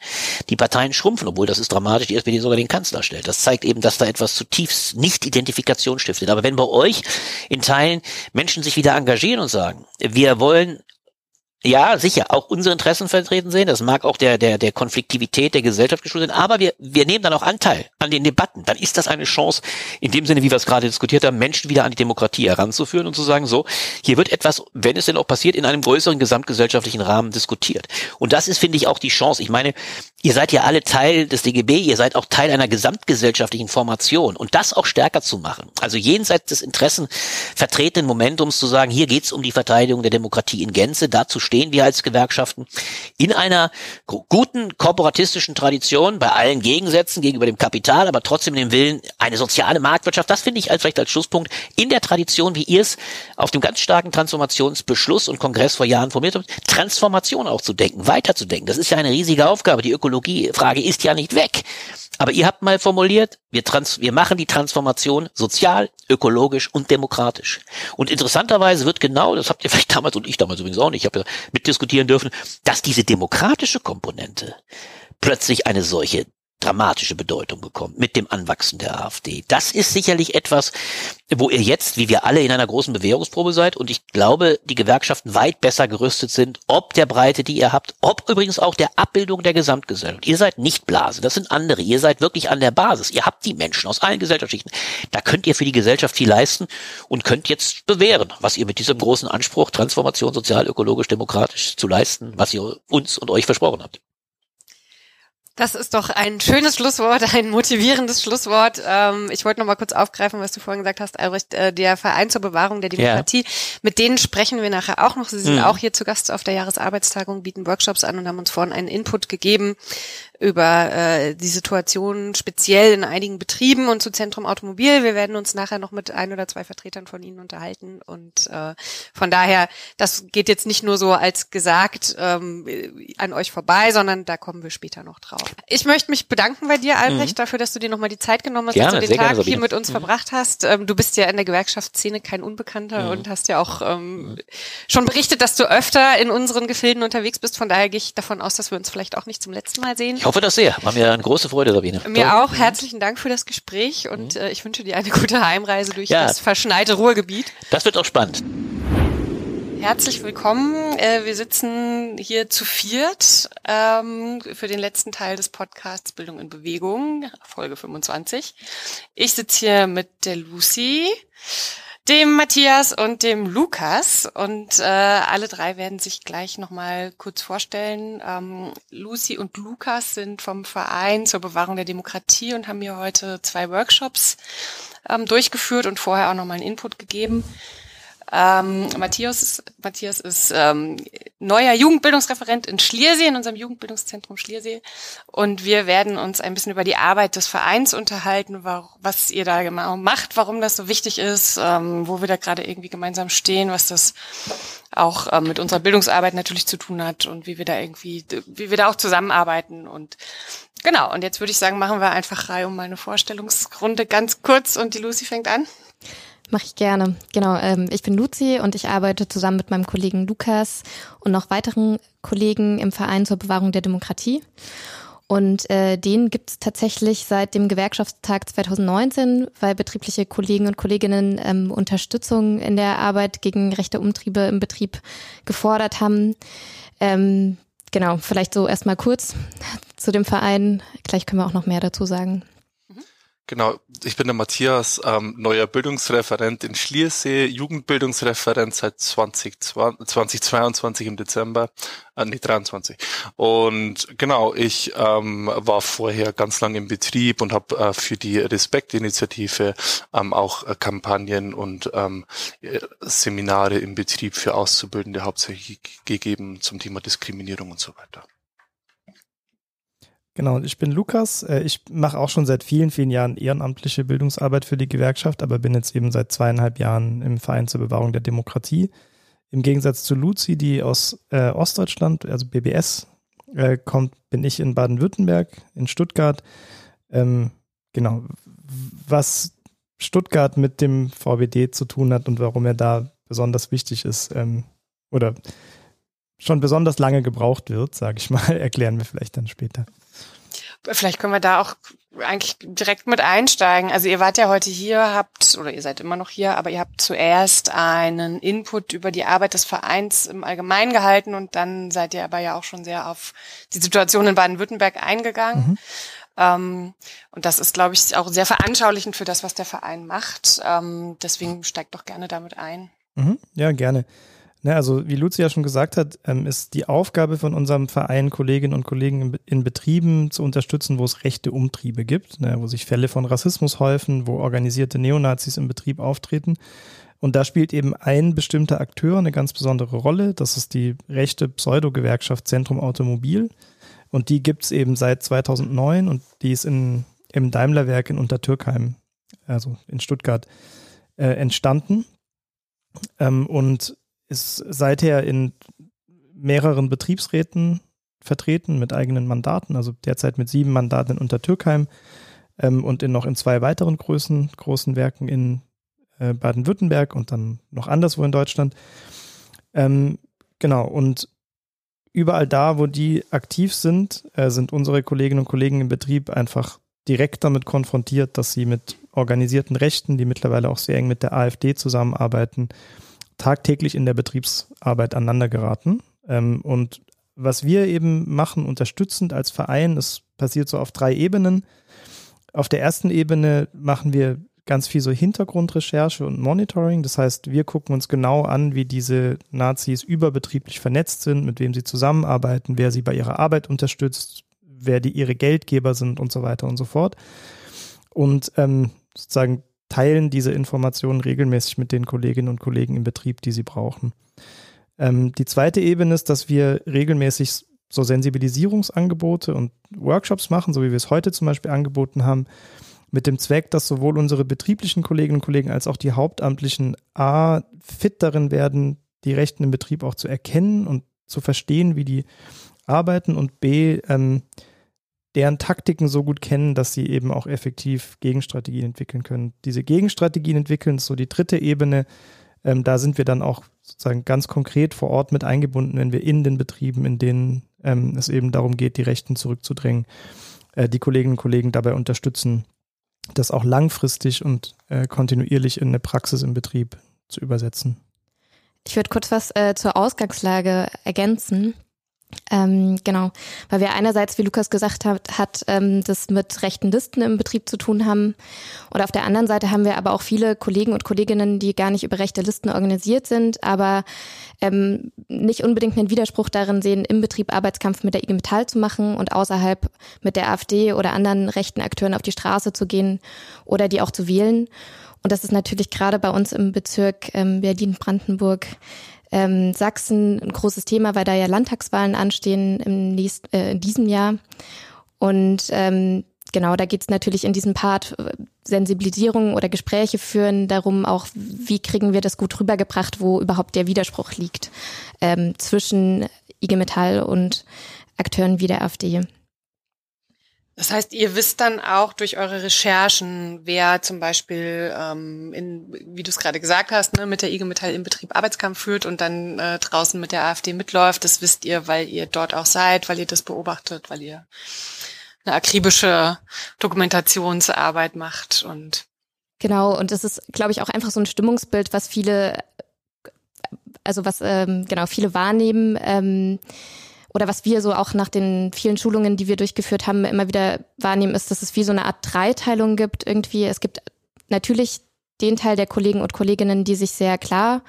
C: Die Parteien schrumpfen, obwohl das ist dramatisch, die SPD sogar den Kanzler stellt. Das zeigt eben, dass da etwas zutiefst nicht Identifikation stiftet. Aber wenn bei euch in Teilen Menschen sich wieder engagieren und sagen, wir wollen ja, sicher, auch unsere Interessen vertreten sehen. Das mag auch der, der, der Konfliktivität der Gesellschaft geschuldet sein. Aber wir, wir nehmen dann auch Anteil an den Debatten. Dann ist das eine Chance, in dem Sinne, wie wir es gerade diskutiert haben, Menschen wieder an die Demokratie heranzuführen und zu sagen, so, hier wird etwas, wenn es denn auch passiert, in einem größeren gesamtgesellschaftlichen Rahmen diskutiert. Und das ist, finde ich, auch die Chance. Ich meine, ihr seid ja alle Teil des DGB, ihr seid auch Teil einer gesamtgesellschaftlichen Formation. Und das auch stärker zu machen. Also jenseits des Interessen vertretenen Momentums zu sagen, hier geht es um die Verteidigung der Demokratie in Gänze, dazu stehen wir als Gewerkschaften in einer guten korporatistischen Tradition bei allen Gegensätzen gegenüber dem Kapital, aber trotzdem dem Willen eine soziale Marktwirtschaft. Das finde ich als vielleicht als Schlusspunkt in der Tradition, wie ihr es auf dem ganz starken Transformationsbeschluss und Kongress vor Jahren formiert habt, Transformation auch zu denken, weiterzudenken. Das ist ja eine riesige Aufgabe. Die Ökologiefrage ist ja nicht weg. Aber ihr habt mal formuliert, wir, trans wir machen die Transformation sozial, ökologisch und demokratisch. Und interessanterweise wird genau, das habt ihr vielleicht damals und ich damals übrigens auch nicht, ich habe ja mitdiskutieren dürfen, dass diese demokratische Komponente plötzlich eine solche dramatische Bedeutung bekommt mit dem Anwachsen der AfD. Das ist sicherlich etwas, wo ihr jetzt, wie wir alle, in einer großen Bewährungsprobe seid und ich glaube, die Gewerkschaften weit besser gerüstet sind, ob der Breite, die ihr habt, ob übrigens auch der Abbildung der Gesamtgesellschaft. Ihr seid nicht Blase, das sind andere. Ihr seid wirklich an der Basis. Ihr habt die Menschen aus allen Gesellschaftsschichten. Da könnt ihr für die Gesellschaft viel leisten und könnt jetzt bewähren, was ihr mit diesem großen Anspruch, Transformation sozial, ökologisch, demokratisch zu leisten, was ihr uns und euch versprochen habt.
A: Das ist doch ein schönes Schlusswort, ein motivierendes Schlusswort. Ähm, ich wollte noch mal kurz aufgreifen, was du vorhin gesagt hast, Albrecht, äh, der Verein zur Bewahrung der Demokratie. Ja. Mit denen sprechen wir nachher auch noch. Sie sind mhm. auch hier zu Gast auf der Jahresarbeitstagung, bieten Workshops an und haben uns vorhin einen Input gegeben über äh, die Situation speziell in einigen Betrieben und zu Zentrum Automobil. Wir werden uns nachher noch mit ein oder zwei Vertretern von Ihnen unterhalten und äh, von daher, das geht jetzt nicht nur so als gesagt ähm, an euch vorbei, sondern da kommen wir später noch drauf. Ich möchte mich bedanken bei dir, Albrecht, mhm. dafür, dass du dir nochmal die Zeit genommen hast,
C: gerne,
A: dass du den Tag
C: gerne,
A: hier mit uns mhm. verbracht hast. Ähm, du bist ja in der Gewerkschaftsszene kein Unbekannter mhm. und hast ja auch ähm, mhm. schon berichtet, dass du öfter in unseren Gefilden unterwegs bist. Von daher gehe ich davon aus, dass wir uns vielleicht auch nicht zum letzten Mal sehen.
C: Ich hoffe das sehr. War mir eine große Freude, Sabine.
A: Mir auch. Herzlichen Dank für das Gespräch und mhm. äh, ich wünsche dir eine gute Heimreise durch ja. das verschneite Ruhrgebiet.
C: Das wird auch spannend.
A: Herzlich willkommen. Äh, wir sitzen hier zu viert ähm, für den letzten Teil des Podcasts Bildung in Bewegung, Folge 25. Ich sitze hier mit der Lucy dem Matthias und dem Lukas. Und äh, alle drei werden sich gleich nochmal kurz vorstellen. Ähm, Lucy und Lukas sind vom Verein zur Bewahrung der Demokratie und haben mir heute zwei Workshops ähm, durchgeführt und vorher auch nochmal einen Input gegeben. Ähm, Matthias ist, Matthias ist ähm, neuer Jugendbildungsreferent in Schliersee, in unserem Jugendbildungszentrum Schliersee. Und wir werden uns ein bisschen über die Arbeit des Vereins unterhalten, was ihr da genau macht, warum das so wichtig ist, ähm, wo wir da gerade irgendwie gemeinsam stehen, was das auch ähm, mit unserer Bildungsarbeit natürlich zu tun hat und wie wir da irgendwie, wie wir da auch zusammenarbeiten und Genau, und jetzt würde ich sagen, machen wir einfach Reihe um meine Vorstellungsrunde ganz kurz und die Lucy fängt an.
D: Mache ich gerne. Genau, ähm, ich bin Luzi und ich arbeite zusammen mit meinem Kollegen Lukas und noch weiteren Kollegen im Verein zur Bewahrung der Demokratie. Und äh, den gibt es tatsächlich seit dem Gewerkschaftstag 2019, weil betriebliche Kollegen und Kolleginnen ähm, Unterstützung in der Arbeit gegen rechte Umtriebe im Betrieb gefordert haben. Ähm, genau, vielleicht so erstmal kurz zu dem Verein. Gleich können wir auch noch mehr dazu sagen.
E: Genau, ich bin der Matthias, ähm, neuer Bildungsreferent in Schliersee, Jugendbildungsreferent seit 2020, 2022 im Dezember, äh, nee, 23. Und genau, ich ähm, war vorher ganz lange im Betrieb und habe äh, für die Respektinitiative ähm, auch äh, Kampagnen und ähm, äh, Seminare im Betrieb für Auszubildende hauptsächlich gegeben zum Thema Diskriminierung und so weiter.
F: Genau, ich bin Lukas. Äh, ich mache auch schon seit vielen, vielen Jahren ehrenamtliche Bildungsarbeit für die Gewerkschaft, aber bin jetzt eben seit zweieinhalb Jahren im Verein zur Bewahrung der Demokratie. Im Gegensatz zu Luzi, die aus äh, Ostdeutschland, also BBS, äh, kommt, bin ich in Baden-Württemberg, in Stuttgart. Ähm, genau, was Stuttgart mit dem VBD zu tun hat und warum er da besonders wichtig ist ähm, oder schon besonders lange gebraucht wird, sage ich mal, erklären wir vielleicht dann später.
A: Vielleicht können wir da auch eigentlich direkt mit einsteigen. Also ihr wart ja heute hier, habt, oder ihr seid immer noch hier, aber ihr habt zuerst einen Input über die Arbeit des Vereins im Allgemeinen gehalten und dann seid ihr aber ja auch schon sehr auf die Situation in Baden-Württemberg eingegangen. Mhm. Ähm, und das ist, glaube ich, auch sehr veranschaulichend für das, was der Verein macht. Ähm, deswegen steigt doch gerne damit ein.
F: Mhm. Ja, gerne. Ne, also wie Lucia schon gesagt hat, ähm, ist die Aufgabe von unserem Verein, Kolleginnen und Kollegen in, in Betrieben zu unterstützen, wo es rechte Umtriebe gibt, ne, wo sich Fälle von Rassismus häufen, wo organisierte Neonazis im Betrieb auftreten. Und da spielt eben ein bestimmter Akteur eine ganz besondere Rolle. Das ist die rechte Pseudo-Gewerkschaft Zentrum Automobil. Und die gibt's eben seit 2009 und die ist in, im Daimlerwerk in Untertürkheim, also in Stuttgart, äh, entstanden. Ähm, und ist seither in mehreren Betriebsräten vertreten mit eigenen Mandaten, also derzeit mit sieben Mandaten in Untertürkheim ähm, und in noch in zwei weiteren Größen, großen Werken in äh, Baden-Württemberg und dann noch anderswo in Deutschland. Ähm, genau, und überall da, wo die aktiv sind, äh, sind unsere Kolleginnen und Kollegen im Betrieb einfach direkt damit konfrontiert, dass sie mit organisierten Rechten, die mittlerweile auch sehr eng mit der AfD zusammenarbeiten, tagtäglich in der Betriebsarbeit aneinander geraten. Ähm, und was wir eben machen, unterstützend als Verein, es passiert so auf drei Ebenen. Auf der ersten Ebene machen wir ganz viel so Hintergrundrecherche und Monitoring. Das heißt, wir gucken uns genau an, wie diese Nazis überbetrieblich vernetzt sind, mit wem sie zusammenarbeiten, wer sie bei ihrer Arbeit unterstützt, wer die ihre Geldgeber sind und so weiter und so fort. Und ähm, sozusagen teilen diese Informationen regelmäßig mit den Kolleginnen und Kollegen im Betrieb, die sie brauchen. Ähm, die zweite Ebene ist, dass wir regelmäßig so Sensibilisierungsangebote und Workshops machen, so wie wir es heute zum Beispiel angeboten haben, mit dem Zweck, dass sowohl unsere betrieblichen Kolleginnen und Kollegen als auch die Hauptamtlichen A fit darin werden, die Rechten im Betrieb auch zu erkennen und zu verstehen, wie die arbeiten und B, ähm, deren Taktiken so gut kennen, dass sie eben auch effektiv Gegenstrategien entwickeln können. Diese Gegenstrategien entwickeln ist so die dritte Ebene. Ähm, da sind wir dann auch sozusagen ganz konkret vor Ort mit eingebunden, wenn wir in den Betrieben, in denen ähm, es eben darum geht, die Rechten zurückzudrängen, äh, die Kolleginnen und Kollegen dabei unterstützen, das auch langfristig und äh, kontinuierlich in eine Praxis im Betrieb zu übersetzen.
D: Ich würde kurz was äh, zur Ausgangslage ergänzen. Ähm, genau, weil wir einerseits, wie Lukas gesagt hat, hat ähm, das mit rechten Listen im Betrieb zu tun haben. Und auf der anderen Seite haben wir aber auch viele Kollegen und Kolleginnen, die gar nicht über rechte Listen organisiert sind, aber ähm, nicht unbedingt einen Widerspruch darin sehen, im Betrieb Arbeitskampf mit der IG Metall zu machen und außerhalb mit der AfD oder anderen rechten Akteuren auf die Straße zu gehen oder die auch zu wählen. Und das ist natürlich gerade bei uns im Bezirk ähm, Berlin-Brandenburg ähm, Sachsen ein großes Thema, weil da ja Landtagswahlen anstehen im nächsten, äh, in diesem Jahr. Und ähm, genau, da geht es natürlich in diesem Part äh, Sensibilisierung oder Gespräche führen darum, auch wie kriegen wir das gut rübergebracht, wo überhaupt der Widerspruch liegt ähm, zwischen IG Metall und Akteuren wie der AfD.
A: Das heißt, ihr wisst dann auch durch eure Recherchen, wer zum Beispiel, ähm, in, wie du es gerade gesagt hast, ne, mit der IG Metall im Betrieb Arbeitskampf führt und dann äh, draußen mit der AfD mitläuft. Das wisst ihr, weil ihr dort auch seid, weil ihr das beobachtet, weil ihr eine akribische Dokumentationsarbeit macht und
D: Genau, und das ist, glaube ich, auch einfach so ein Stimmungsbild, was viele, also was ähm, genau viele wahrnehmen. Ähm, oder was wir so auch nach den vielen Schulungen, die wir durchgeführt haben, immer wieder wahrnehmen, ist, dass es wie so eine Art Dreiteilung gibt irgendwie. Es gibt natürlich den Teil der Kollegen und Kolleginnen, die sich sehr klar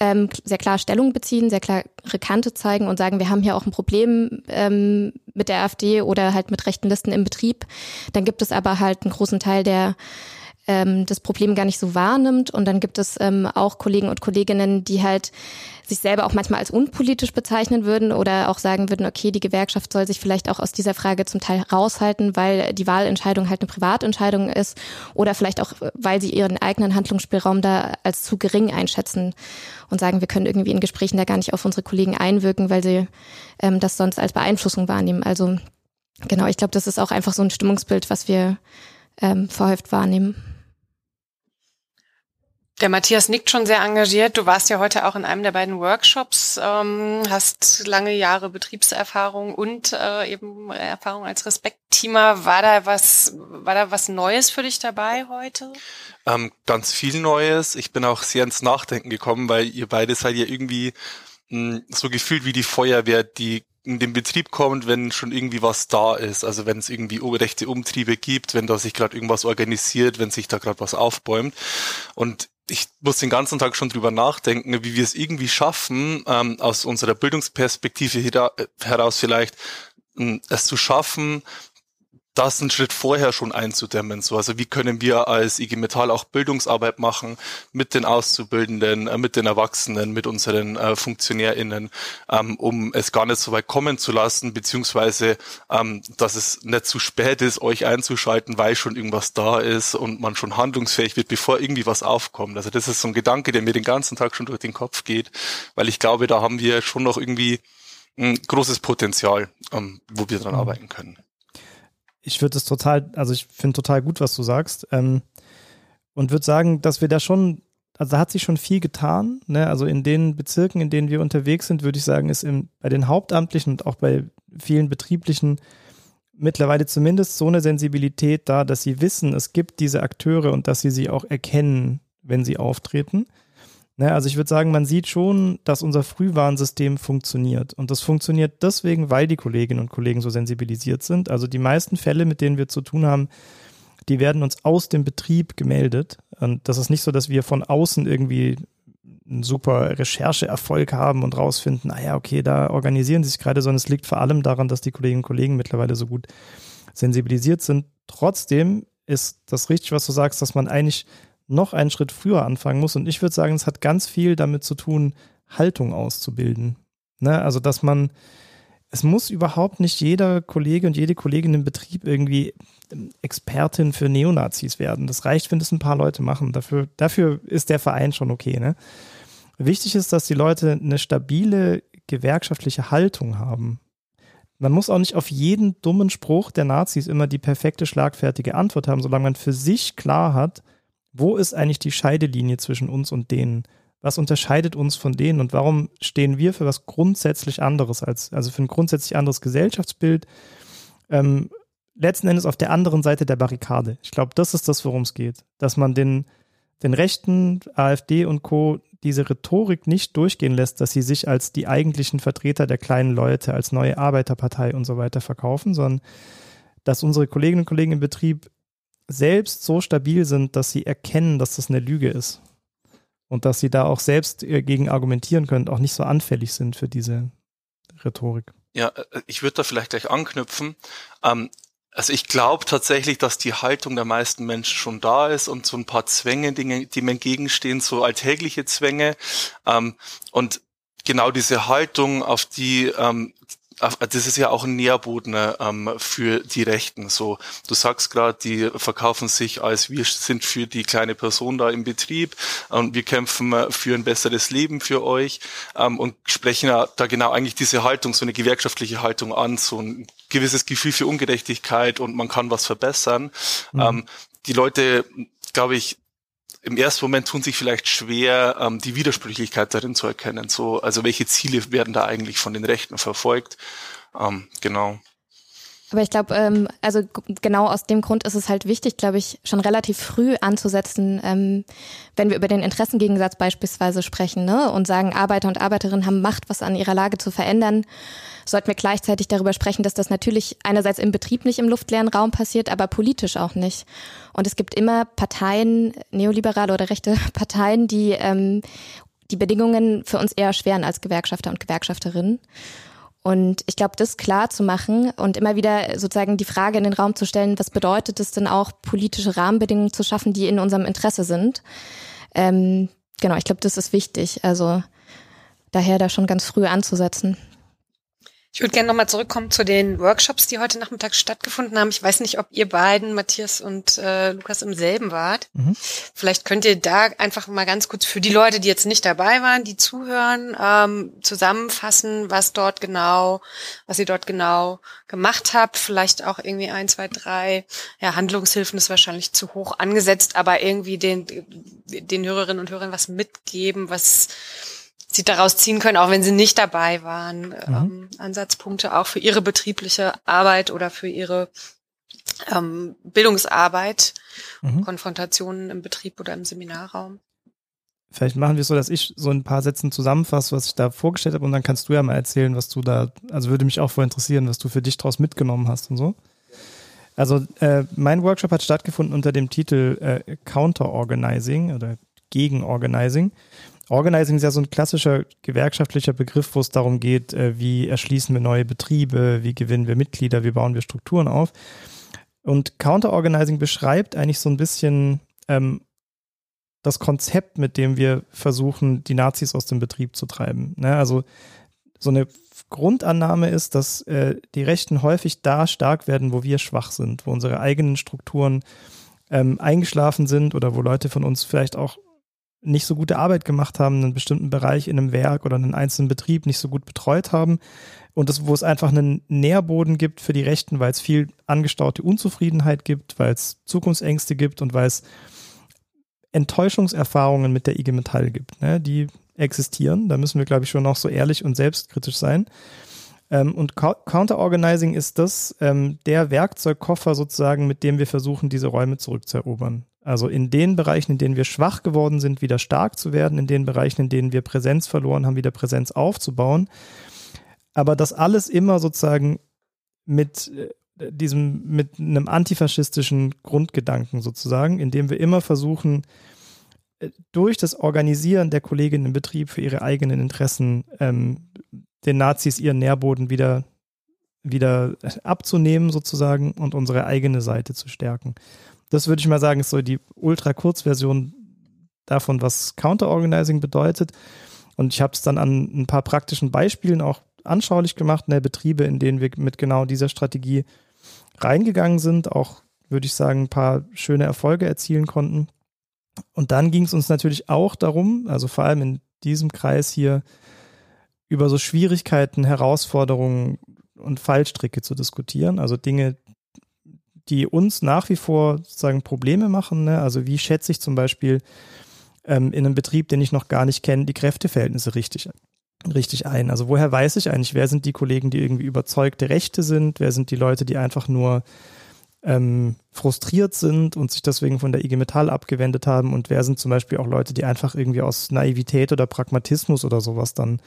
D: ähm, sehr klar Stellung beziehen, sehr klare Kante zeigen und sagen, wir haben hier auch ein Problem ähm, mit der AfD oder halt mit rechten Listen im Betrieb. Dann gibt es aber halt einen großen Teil, der ähm, das Problem gar nicht so wahrnimmt. Und dann gibt es ähm, auch Kollegen und Kolleginnen, die halt sich selber auch manchmal als unpolitisch bezeichnen würden oder auch sagen würden, okay, die Gewerkschaft soll sich vielleicht auch aus dieser Frage zum Teil raushalten, weil die Wahlentscheidung halt eine Privatentscheidung ist oder vielleicht auch, weil sie ihren eigenen Handlungsspielraum da als zu gering einschätzen und sagen, wir können irgendwie in Gesprächen da gar nicht auf unsere Kollegen einwirken, weil sie ähm, das sonst als Beeinflussung wahrnehmen. Also genau, ich glaube, das ist auch einfach so ein Stimmungsbild, was wir ähm, verhäuft wahrnehmen.
A: Der Matthias nickt schon sehr engagiert. Du warst ja heute auch in einem der beiden Workshops, ähm, hast lange Jahre Betriebserfahrung und äh, eben Erfahrung als Respektteamer. War da was, war da was Neues für dich dabei heute?
E: Ähm, ganz viel Neues. Ich bin auch sehr ins Nachdenken gekommen, weil ihr beide seid ja irgendwie mh, hm, so gefühlt wie die Feuerwehr, die in den Betrieb kommt, wenn schon irgendwie was da ist. Also wenn es irgendwie rechte Umtriebe gibt, wenn da sich gerade irgendwas organisiert, wenn sich da gerade was aufbäumt. Und ich muss den ganzen Tag schon drüber nachdenken, wie wir es irgendwie schaffen, ähm, aus unserer Bildungsperspektive heraus vielleicht ähm, es zu schaffen, das einen Schritt vorher schon einzudämmen. So, also wie können wir als IG Metall auch Bildungsarbeit machen mit den Auszubildenden, äh, mit den Erwachsenen, mit unseren äh, FunktionärInnen, ähm, um es gar nicht so weit kommen zu lassen, beziehungsweise ähm, dass es nicht zu spät ist, euch einzuschalten, weil schon irgendwas da ist und man schon handlungsfähig wird, bevor irgendwie was aufkommt. Also das ist so ein Gedanke, der mir den ganzen Tag schon durch den Kopf geht, weil ich glaube, da haben wir schon noch irgendwie ein großes Potenzial, ähm, wo wir dran mhm. arbeiten können
F: ich würde es total, also ich finde total gut, was du sagst. Ähm, und würde sagen, dass wir da schon also da hat sich schon viel getan. Ne? Also in den Bezirken, in denen wir unterwegs sind, würde ich sagen, ist im, bei den Hauptamtlichen und auch bei vielen betrieblichen mittlerweile zumindest so eine Sensibilität da, dass sie wissen, es gibt diese Akteure und dass sie sie auch erkennen, wenn sie auftreten. Ne, also ich würde sagen, man sieht schon, dass unser Frühwarnsystem funktioniert. Und das funktioniert deswegen, weil die Kolleginnen und Kollegen so sensibilisiert sind. Also die meisten Fälle, mit denen wir zu tun haben, die werden uns aus dem Betrieb gemeldet. Und das ist nicht so, dass wir von außen irgendwie einen super Rechercheerfolg haben und rausfinden, ah ja, okay, da organisieren sie sich gerade, sondern es liegt vor allem daran, dass die Kolleginnen und Kollegen mittlerweile so gut sensibilisiert sind. Trotzdem ist das richtig, was du sagst, dass man eigentlich noch einen Schritt früher anfangen muss. Und ich würde sagen, es hat ganz viel damit zu tun, Haltung auszubilden. Ne? Also, dass man, es muss überhaupt nicht jeder Kollege und jede Kollegin im Betrieb irgendwie Expertin für Neonazis werden. Das reicht, wenn das ein paar Leute machen. Dafür, dafür ist der Verein schon okay. Ne? Wichtig ist, dass die Leute eine stabile gewerkschaftliche Haltung haben. Man muss auch nicht auf jeden dummen Spruch der Nazis immer die perfekte, schlagfertige Antwort haben, solange man für sich klar hat, wo ist eigentlich die Scheidelinie zwischen uns und denen? Was unterscheidet uns von denen und warum stehen wir für was grundsätzlich anderes als, also für ein grundsätzlich anderes Gesellschaftsbild? Ähm, letzten Endes auf der anderen Seite der Barrikade. Ich glaube, das ist das, worum es geht. Dass man den, den Rechten, AfD und Co. diese Rhetorik nicht durchgehen lässt, dass sie sich als die eigentlichen Vertreter der kleinen Leute, als neue Arbeiterpartei und so weiter verkaufen, sondern dass unsere Kolleginnen und Kollegen im Betrieb selbst so stabil sind, dass sie erkennen, dass das eine Lüge ist. Und dass sie da auch selbst äh, gegen argumentieren können, auch nicht so anfällig sind für diese Rhetorik.
E: Ja, äh, ich würde da vielleicht gleich anknüpfen. Ähm, also ich glaube tatsächlich, dass die Haltung der meisten Menschen schon da ist und so ein paar Zwänge, die, die mir entgegenstehen, so alltägliche Zwänge. Ähm, und genau diese Haltung, auf die ähm, das ist ja auch ein Nährboden ähm, für die Rechten. So, du sagst gerade, die verkaufen sich als wir sind für die kleine Person da im Betrieb und wir kämpfen äh, für ein besseres Leben für euch ähm, und sprechen da genau eigentlich diese Haltung, so eine gewerkschaftliche Haltung an, so ein gewisses Gefühl für Ungerechtigkeit und man kann was verbessern. Mhm. Ähm, die Leute, glaube ich, im ersten Moment tun sich vielleicht schwer, ähm, die Widersprüchlichkeit darin zu erkennen. So, also welche Ziele werden da eigentlich von den Rechten verfolgt? Ähm, genau.
D: Aber ich glaube, ähm, also genau aus dem Grund ist es halt wichtig, glaube ich, schon relativ früh anzusetzen, ähm, wenn wir über den Interessengegensatz beispielsweise sprechen ne, und sagen, Arbeiter und Arbeiterinnen haben Macht, was an ihrer Lage zu verändern, sollten wir gleichzeitig darüber sprechen, dass das natürlich einerseits im Betrieb nicht im luftleeren Raum passiert, aber politisch auch nicht. Und es gibt immer Parteien, neoliberale oder rechte Parteien, die ähm, die Bedingungen für uns eher schweren als Gewerkschafter und Gewerkschafterinnen. Und ich glaube, das klar zu machen und immer wieder sozusagen die Frage in den Raum zu stellen, was bedeutet es denn auch, politische Rahmenbedingungen zu schaffen, die in unserem Interesse sind. Ähm, genau, ich glaube, das ist wichtig. Also daher da schon ganz früh anzusetzen.
A: Ich würde gerne nochmal zurückkommen zu den Workshops, die heute Nachmittag stattgefunden haben. Ich weiß nicht, ob ihr beiden, Matthias und äh, Lukas, im selben wart. Mhm. Vielleicht könnt ihr da einfach mal ganz kurz für die Leute, die jetzt nicht dabei waren, die zuhören, ähm, zusammenfassen, was dort genau, was ihr dort genau gemacht habt. Vielleicht auch irgendwie ein, zwei, drei. Ja, Handlungshilfen ist wahrscheinlich zu hoch angesetzt, aber irgendwie den, den Hörerinnen und Hörern was mitgeben, was sie daraus ziehen können, auch wenn sie nicht dabei waren. Mhm. Ähm, Ansatzpunkte auch für ihre betriebliche Arbeit oder für ihre ähm, Bildungsarbeit, mhm. Konfrontationen im Betrieb oder im Seminarraum.
F: Vielleicht machen wir es so, dass ich so ein paar Sätzen zusammenfasse, was ich da vorgestellt habe und dann kannst du ja mal erzählen, was du da, also würde mich auch voll interessieren, was du für dich daraus mitgenommen hast und so. Also äh, mein Workshop hat stattgefunden unter dem Titel äh, Counter Organizing oder Gegen Organizing. Organizing ist ja so ein klassischer gewerkschaftlicher Begriff, wo es darum geht, äh, wie erschließen wir neue Betriebe, wie gewinnen wir Mitglieder, wie bauen wir Strukturen auf. Und Counter-Organizing beschreibt eigentlich so ein bisschen ähm, das Konzept, mit dem wir versuchen, die Nazis aus dem Betrieb zu treiben. Ne? Also so eine Grundannahme ist, dass äh, die Rechten häufig da stark werden, wo wir schwach sind, wo unsere eigenen Strukturen ähm, eingeschlafen sind oder wo Leute von uns vielleicht auch nicht so gute Arbeit gemacht haben, einen bestimmten Bereich in einem Werk oder einen einzelnen Betrieb nicht so gut betreut haben und das, wo es einfach einen Nährboden gibt für die Rechten, weil es viel angestaute Unzufriedenheit gibt, weil es Zukunftsängste gibt und weil es Enttäuschungserfahrungen mit der IG Metall gibt. Ne? Die existieren. Da müssen wir, glaube ich, schon noch so ehrlich und selbstkritisch sein. Ähm, und Counter-Organizing ist das ähm, der Werkzeugkoffer sozusagen, mit dem wir versuchen, diese Räume zurückzuerobern. Also in den Bereichen, in denen wir schwach geworden sind, wieder stark zu werden, in den Bereichen, in denen wir Präsenz verloren haben, wieder Präsenz aufzubauen. Aber das alles immer sozusagen mit äh, diesem, mit einem antifaschistischen Grundgedanken sozusagen, indem wir immer versuchen, äh, durch das Organisieren der Kolleginnen im Betrieb für ihre eigenen Interessen ähm, den Nazis ihren Nährboden wieder, wieder abzunehmen sozusagen und unsere eigene Seite zu stärken. Das würde ich mal sagen, ist so die ultra-Kurzversion davon, was Counter-Organizing bedeutet. Und ich habe es dann an ein paar praktischen Beispielen auch anschaulich gemacht, in der Betriebe, in denen wir mit genau dieser Strategie reingegangen sind, auch würde ich sagen, ein paar schöne Erfolge erzielen konnten. Und dann ging es uns natürlich auch darum, also vor allem in diesem Kreis hier, über so Schwierigkeiten, Herausforderungen und Fallstricke zu diskutieren. Also Dinge, die uns nach wie vor sozusagen Probleme machen. Ne? Also wie schätze ich zum Beispiel ähm, in einem Betrieb, den ich noch gar nicht kenne, die Kräfteverhältnisse richtig, richtig ein? Also woher weiß ich eigentlich, wer sind die Kollegen, die irgendwie überzeugte Rechte sind? Wer sind die Leute, die einfach nur ähm, frustriert sind und sich deswegen von der IG Metall abgewendet haben? Und wer sind zum Beispiel auch Leute, die einfach irgendwie aus Naivität oder Pragmatismus oder sowas dann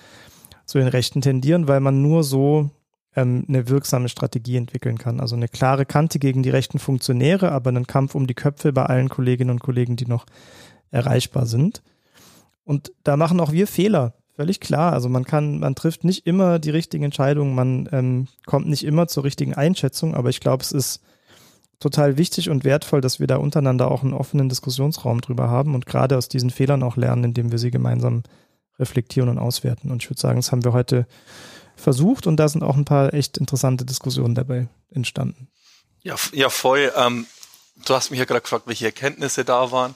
F: zu den Rechten tendieren, weil man nur so ähm, eine wirksame Strategie entwickeln kann. Also eine klare Kante gegen die rechten Funktionäre, aber einen Kampf um die Köpfe bei allen Kolleginnen und Kollegen, die noch erreichbar sind. Und da machen auch wir Fehler. Völlig klar. Also man kann, man trifft nicht immer die richtigen Entscheidungen, man ähm, kommt nicht immer zur richtigen Einschätzung, aber ich glaube, es ist total wichtig und wertvoll, dass wir da untereinander auch einen offenen Diskussionsraum drüber haben und gerade aus diesen Fehlern auch lernen, indem wir sie gemeinsam reflektieren und auswerten. Und ich würde sagen, das haben wir heute versucht und da sind auch ein paar echt interessante Diskussionen dabei entstanden.
E: Ja, ja voll. Ähm, du hast mich ja gerade gefragt, welche Erkenntnisse da waren.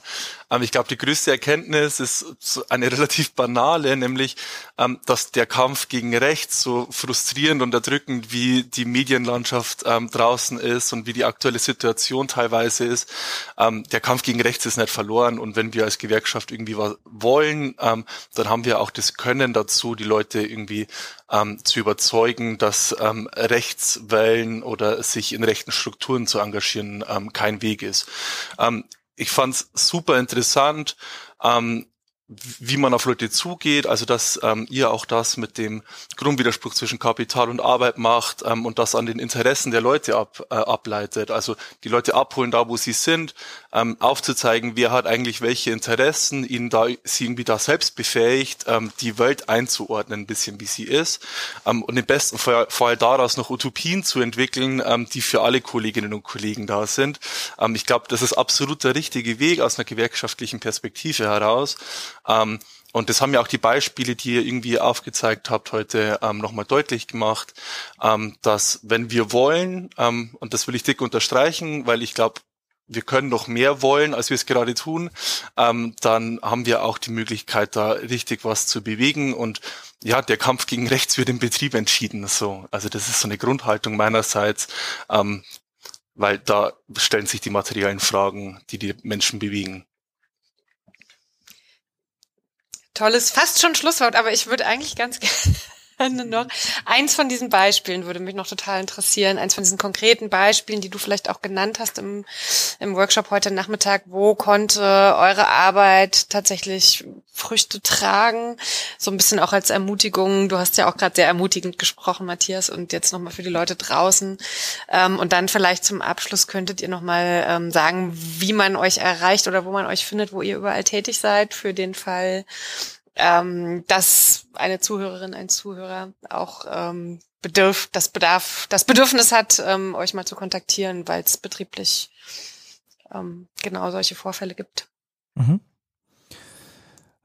E: Ähm, ich glaube, die größte Erkenntnis ist eine relativ banale, nämlich, ähm, dass der Kampf gegen rechts so frustrierend und erdrückend wie die Medienlandschaft ähm, draußen ist und wie die aktuelle Situation teilweise ist. Ähm, der Kampf gegen rechts ist nicht verloren und wenn wir als Gewerkschaft irgendwie was wollen, dann haben wir auch das Können dazu, die Leute irgendwie zu überzeugen, dass Rechtswellen oder sich in rechten Strukturen zu engagieren kein Weg ist. Ich fand's super interessant. Ähm, wie man auf Leute zugeht, also dass ähm, ihr auch das mit dem Grundwiderspruch zwischen Kapital und Arbeit macht ähm, und das an den Interessen der Leute ab, äh, ableitet. Also die Leute abholen da, wo sie sind, ähm, aufzuzeigen, wer hat eigentlich welche Interessen, ihnen da sie irgendwie da selbst befähigt, ähm, die Welt einzuordnen, ein bisschen wie sie ist ähm, und im besten Fall, Fall daraus noch Utopien zu entwickeln, ähm, die für alle Kolleginnen und Kollegen da sind. Ähm, ich glaube, das ist absolut der richtige Weg aus einer gewerkschaftlichen Perspektive heraus. Ähm, und das haben ja auch die Beispiele, die ihr irgendwie aufgezeigt habt, heute ähm, nochmal deutlich gemacht, ähm, dass wenn wir wollen, ähm, und das will ich dick unterstreichen, weil ich glaube, wir können noch mehr wollen, als wir es gerade tun, ähm, dann haben wir auch die Möglichkeit, da richtig was zu bewegen. Und ja, der Kampf gegen rechts wird im Betrieb entschieden. So, also das ist so eine Grundhaltung meinerseits, ähm, weil da stellen sich die materiellen Fragen, die die Menschen bewegen.
A: Tolles, fast schon Schlusswort, aber ich würde eigentlich ganz gerne noch eins von diesen Beispielen würde mich noch total interessieren, eins von diesen konkreten Beispielen, die du vielleicht auch genannt hast im, im Workshop heute Nachmittag. Wo konnte eure Arbeit tatsächlich Früchte tragen? So ein bisschen auch als Ermutigung. Du hast ja auch gerade sehr ermutigend gesprochen, Matthias, und jetzt nochmal für die Leute draußen. Ähm, und dann vielleicht zum Abschluss könntet ihr nochmal ähm, sagen, wie man euch erreicht oder wo man euch findet, wo ihr überall tätig seid, für den Fall, ähm, dass eine Zuhörerin, ein Zuhörer auch ähm, bedürf, das Bedarf, das Bedürfnis hat, ähm, euch mal zu kontaktieren, weil es betrieblich ähm, genau solche Vorfälle gibt. Mhm.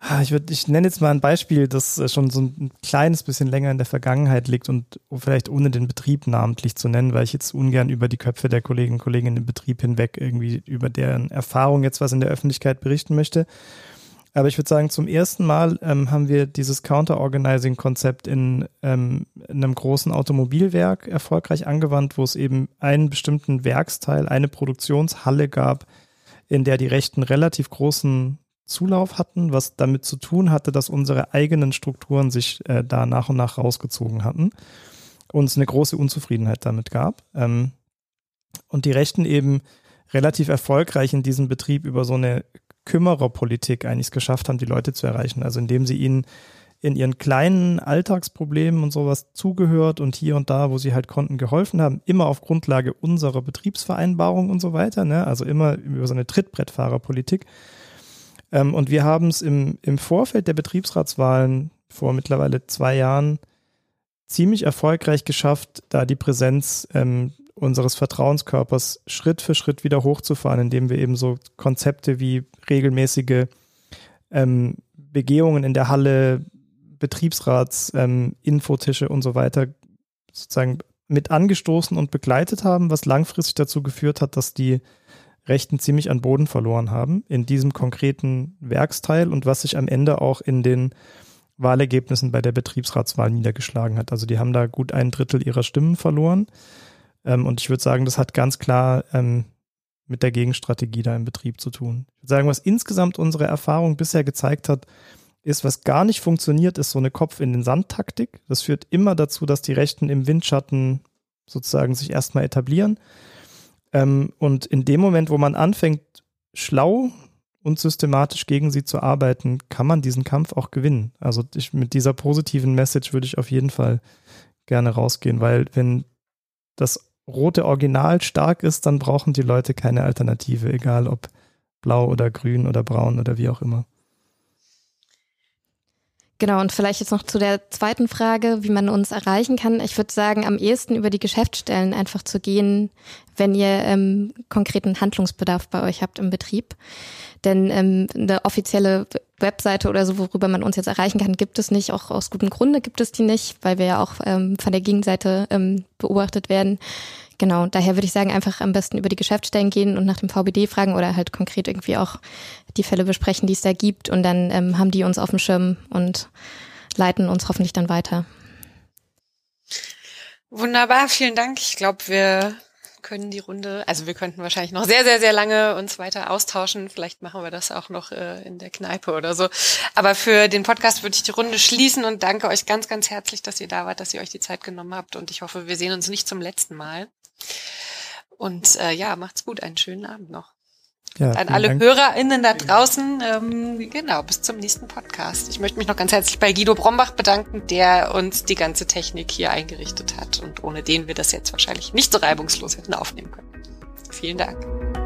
F: Ah, ich, würde, ich nenne jetzt mal ein Beispiel, das äh, schon so ein kleines bisschen länger in der Vergangenheit liegt und vielleicht ohne den Betrieb namentlich zu nennen, weil ich jetzt ungern über die Köpfe der Kolleginnen und Kollegen im Betrieb hinweg irgendwie über deren Erfahrung jetzt was in der Öffentlichkeit berichten möchte. Aber ich würde sagen, zum ersten Mal ähm, haben wir dieses Counter-Organizing-Konzept in, ähm, in einem großen Automobilwerk erfolgreich angewandt, wo es eben einen bestimmten Werksteil, eine Produktionshalle gab, in der die Rechten relativ großen Zulauf hatten, was damit zu tun hatte, dass unsere eigenen Strukturen sich äh, da nach und nach rausgezogen hatten und es eine große Unzufriedenheit damit gab. Ähm, und die Rechten eben relativ erfolgreich in diesem Betrieb über so eine Kümmererpolitik eigentlich geschafft haben, die Leute zu erreichen. Also indem sie ihnen in ihren kleinen Alltagsproblemen und sowas zugehört und hier und da, wo sie halt konnten, geholfen haben, immer auf Grundlage unserer Betriebsvereinbarung und so weiter, ne? also immer über so eine Trittbrettfahrerpolitik. Ähm, und wir haben es im, im Vorfeld der Betriebsratswahlen vor mittlerweile zwei Jahren ziemlich erfolgreich geschafft, da die Präsenz ähm, unseres Vertrauenskörpers Schritt für Schritt wieder hochzufahren, indem wir eben so Konzepte wie regelmäßige ähm, Begehungen in der Halle, Betriebsrats, ähm, Infotische und so weiter sozusagen mit angestoßen und begleitet haben, was langfristig dazu geführt hat, dass die Rechten ziemlich an Boden verloren haben in diesem konkreten Werksteil und was sich am Ende auch in den Wahlergebnissen bei der Betriebsratswahl niedergeschlagen hat. Also die haben da gut ein Drittel ihrer Stimmen verloren. Ähm, und ich würde sagen, das hat ganz klar ähm, mit der Gegenstrategie da im Betrieb zu tun. Ich würde sagen, was insgesamt unsere Erfahrung bisher gezeigt hat, ist, was gar nicht funktioniert, ist so eine Kopf in den Sand Taktik. Das führt immer dazu, dass die Rechten im Windschatten sozusagen sich erstmal etablieren. Ähm, und in dem Moment, wo man anfängt, schlau und systematisch gegen sie zu arbeiten, kann man diesen Kampf auch gewinnen. Also ich, mit dieser positiven Message würde ich auf jeden Fall gerne rausgehen, weil wenn das rote Original stark ist, dann brauchen die Leute keine Alternative, egal ob blau oder grün oder braun oder wie auch immer.
D: Genau, und vielleicht jetzt noch zu der zweiten Frage, wie man uns erreichen kann. Ich würde sagen, am ehesten über die Geschäftsstellen einfach zu gehen, wenn ihr ähm, konkreten Handlungsbedarf bei euch habt im Betrieb. Denn ähm, eine offizielle Webseite oder so, worüber man uns jetzt erreichen kann, gibt es nicht. Auch aus gutem Grunde gibt es die nicht, weil wir ja auch ähm, von der Gegenseite ähm, beobachtet werden. Genau, daher würde ich sagen, einfach am besten über die Geschäftsstellen gehen und nach dem VBD fragen oder halt konkret irgendwie auch die Fälle besprechen, die es da gibt. Und dann ähm, haben die uns auf dem Schirm und leiten uns hoffentlich dann weiter.
A: Wunderbar, vielen Dank. Ich glaube, wir können die Runde, also wir könnten wahrscheinlich noch sehr, sehr, sehr lange uns weiter austauschen. Vielleicht machen wir das auch noch äh, in der Kneipe oder so. Aber für den Podcast würde ich die Runde schließen und danke euch ganz, ganz herzlich, dass ihr da wart, dass ihr euch die Zeit genommen habt. Und ich hoffe, wir sehen uns nicht zum letzten Mal. Und äh, ja, macht's gut, einen schönen Abend noch. Ja, an alle Dank. HörerInnen da draußen, ähm, genau, bis zum nächsten Podcast. Ich möchte mich noch ganz herzlich bei Guido Brombach bedanken, der uns die ganze Technik hier eingerichtet hat und ohne den wir das jetzt wahrscheinlich nicht so reibungslos hätten aufnehmen können. Vielen Dank.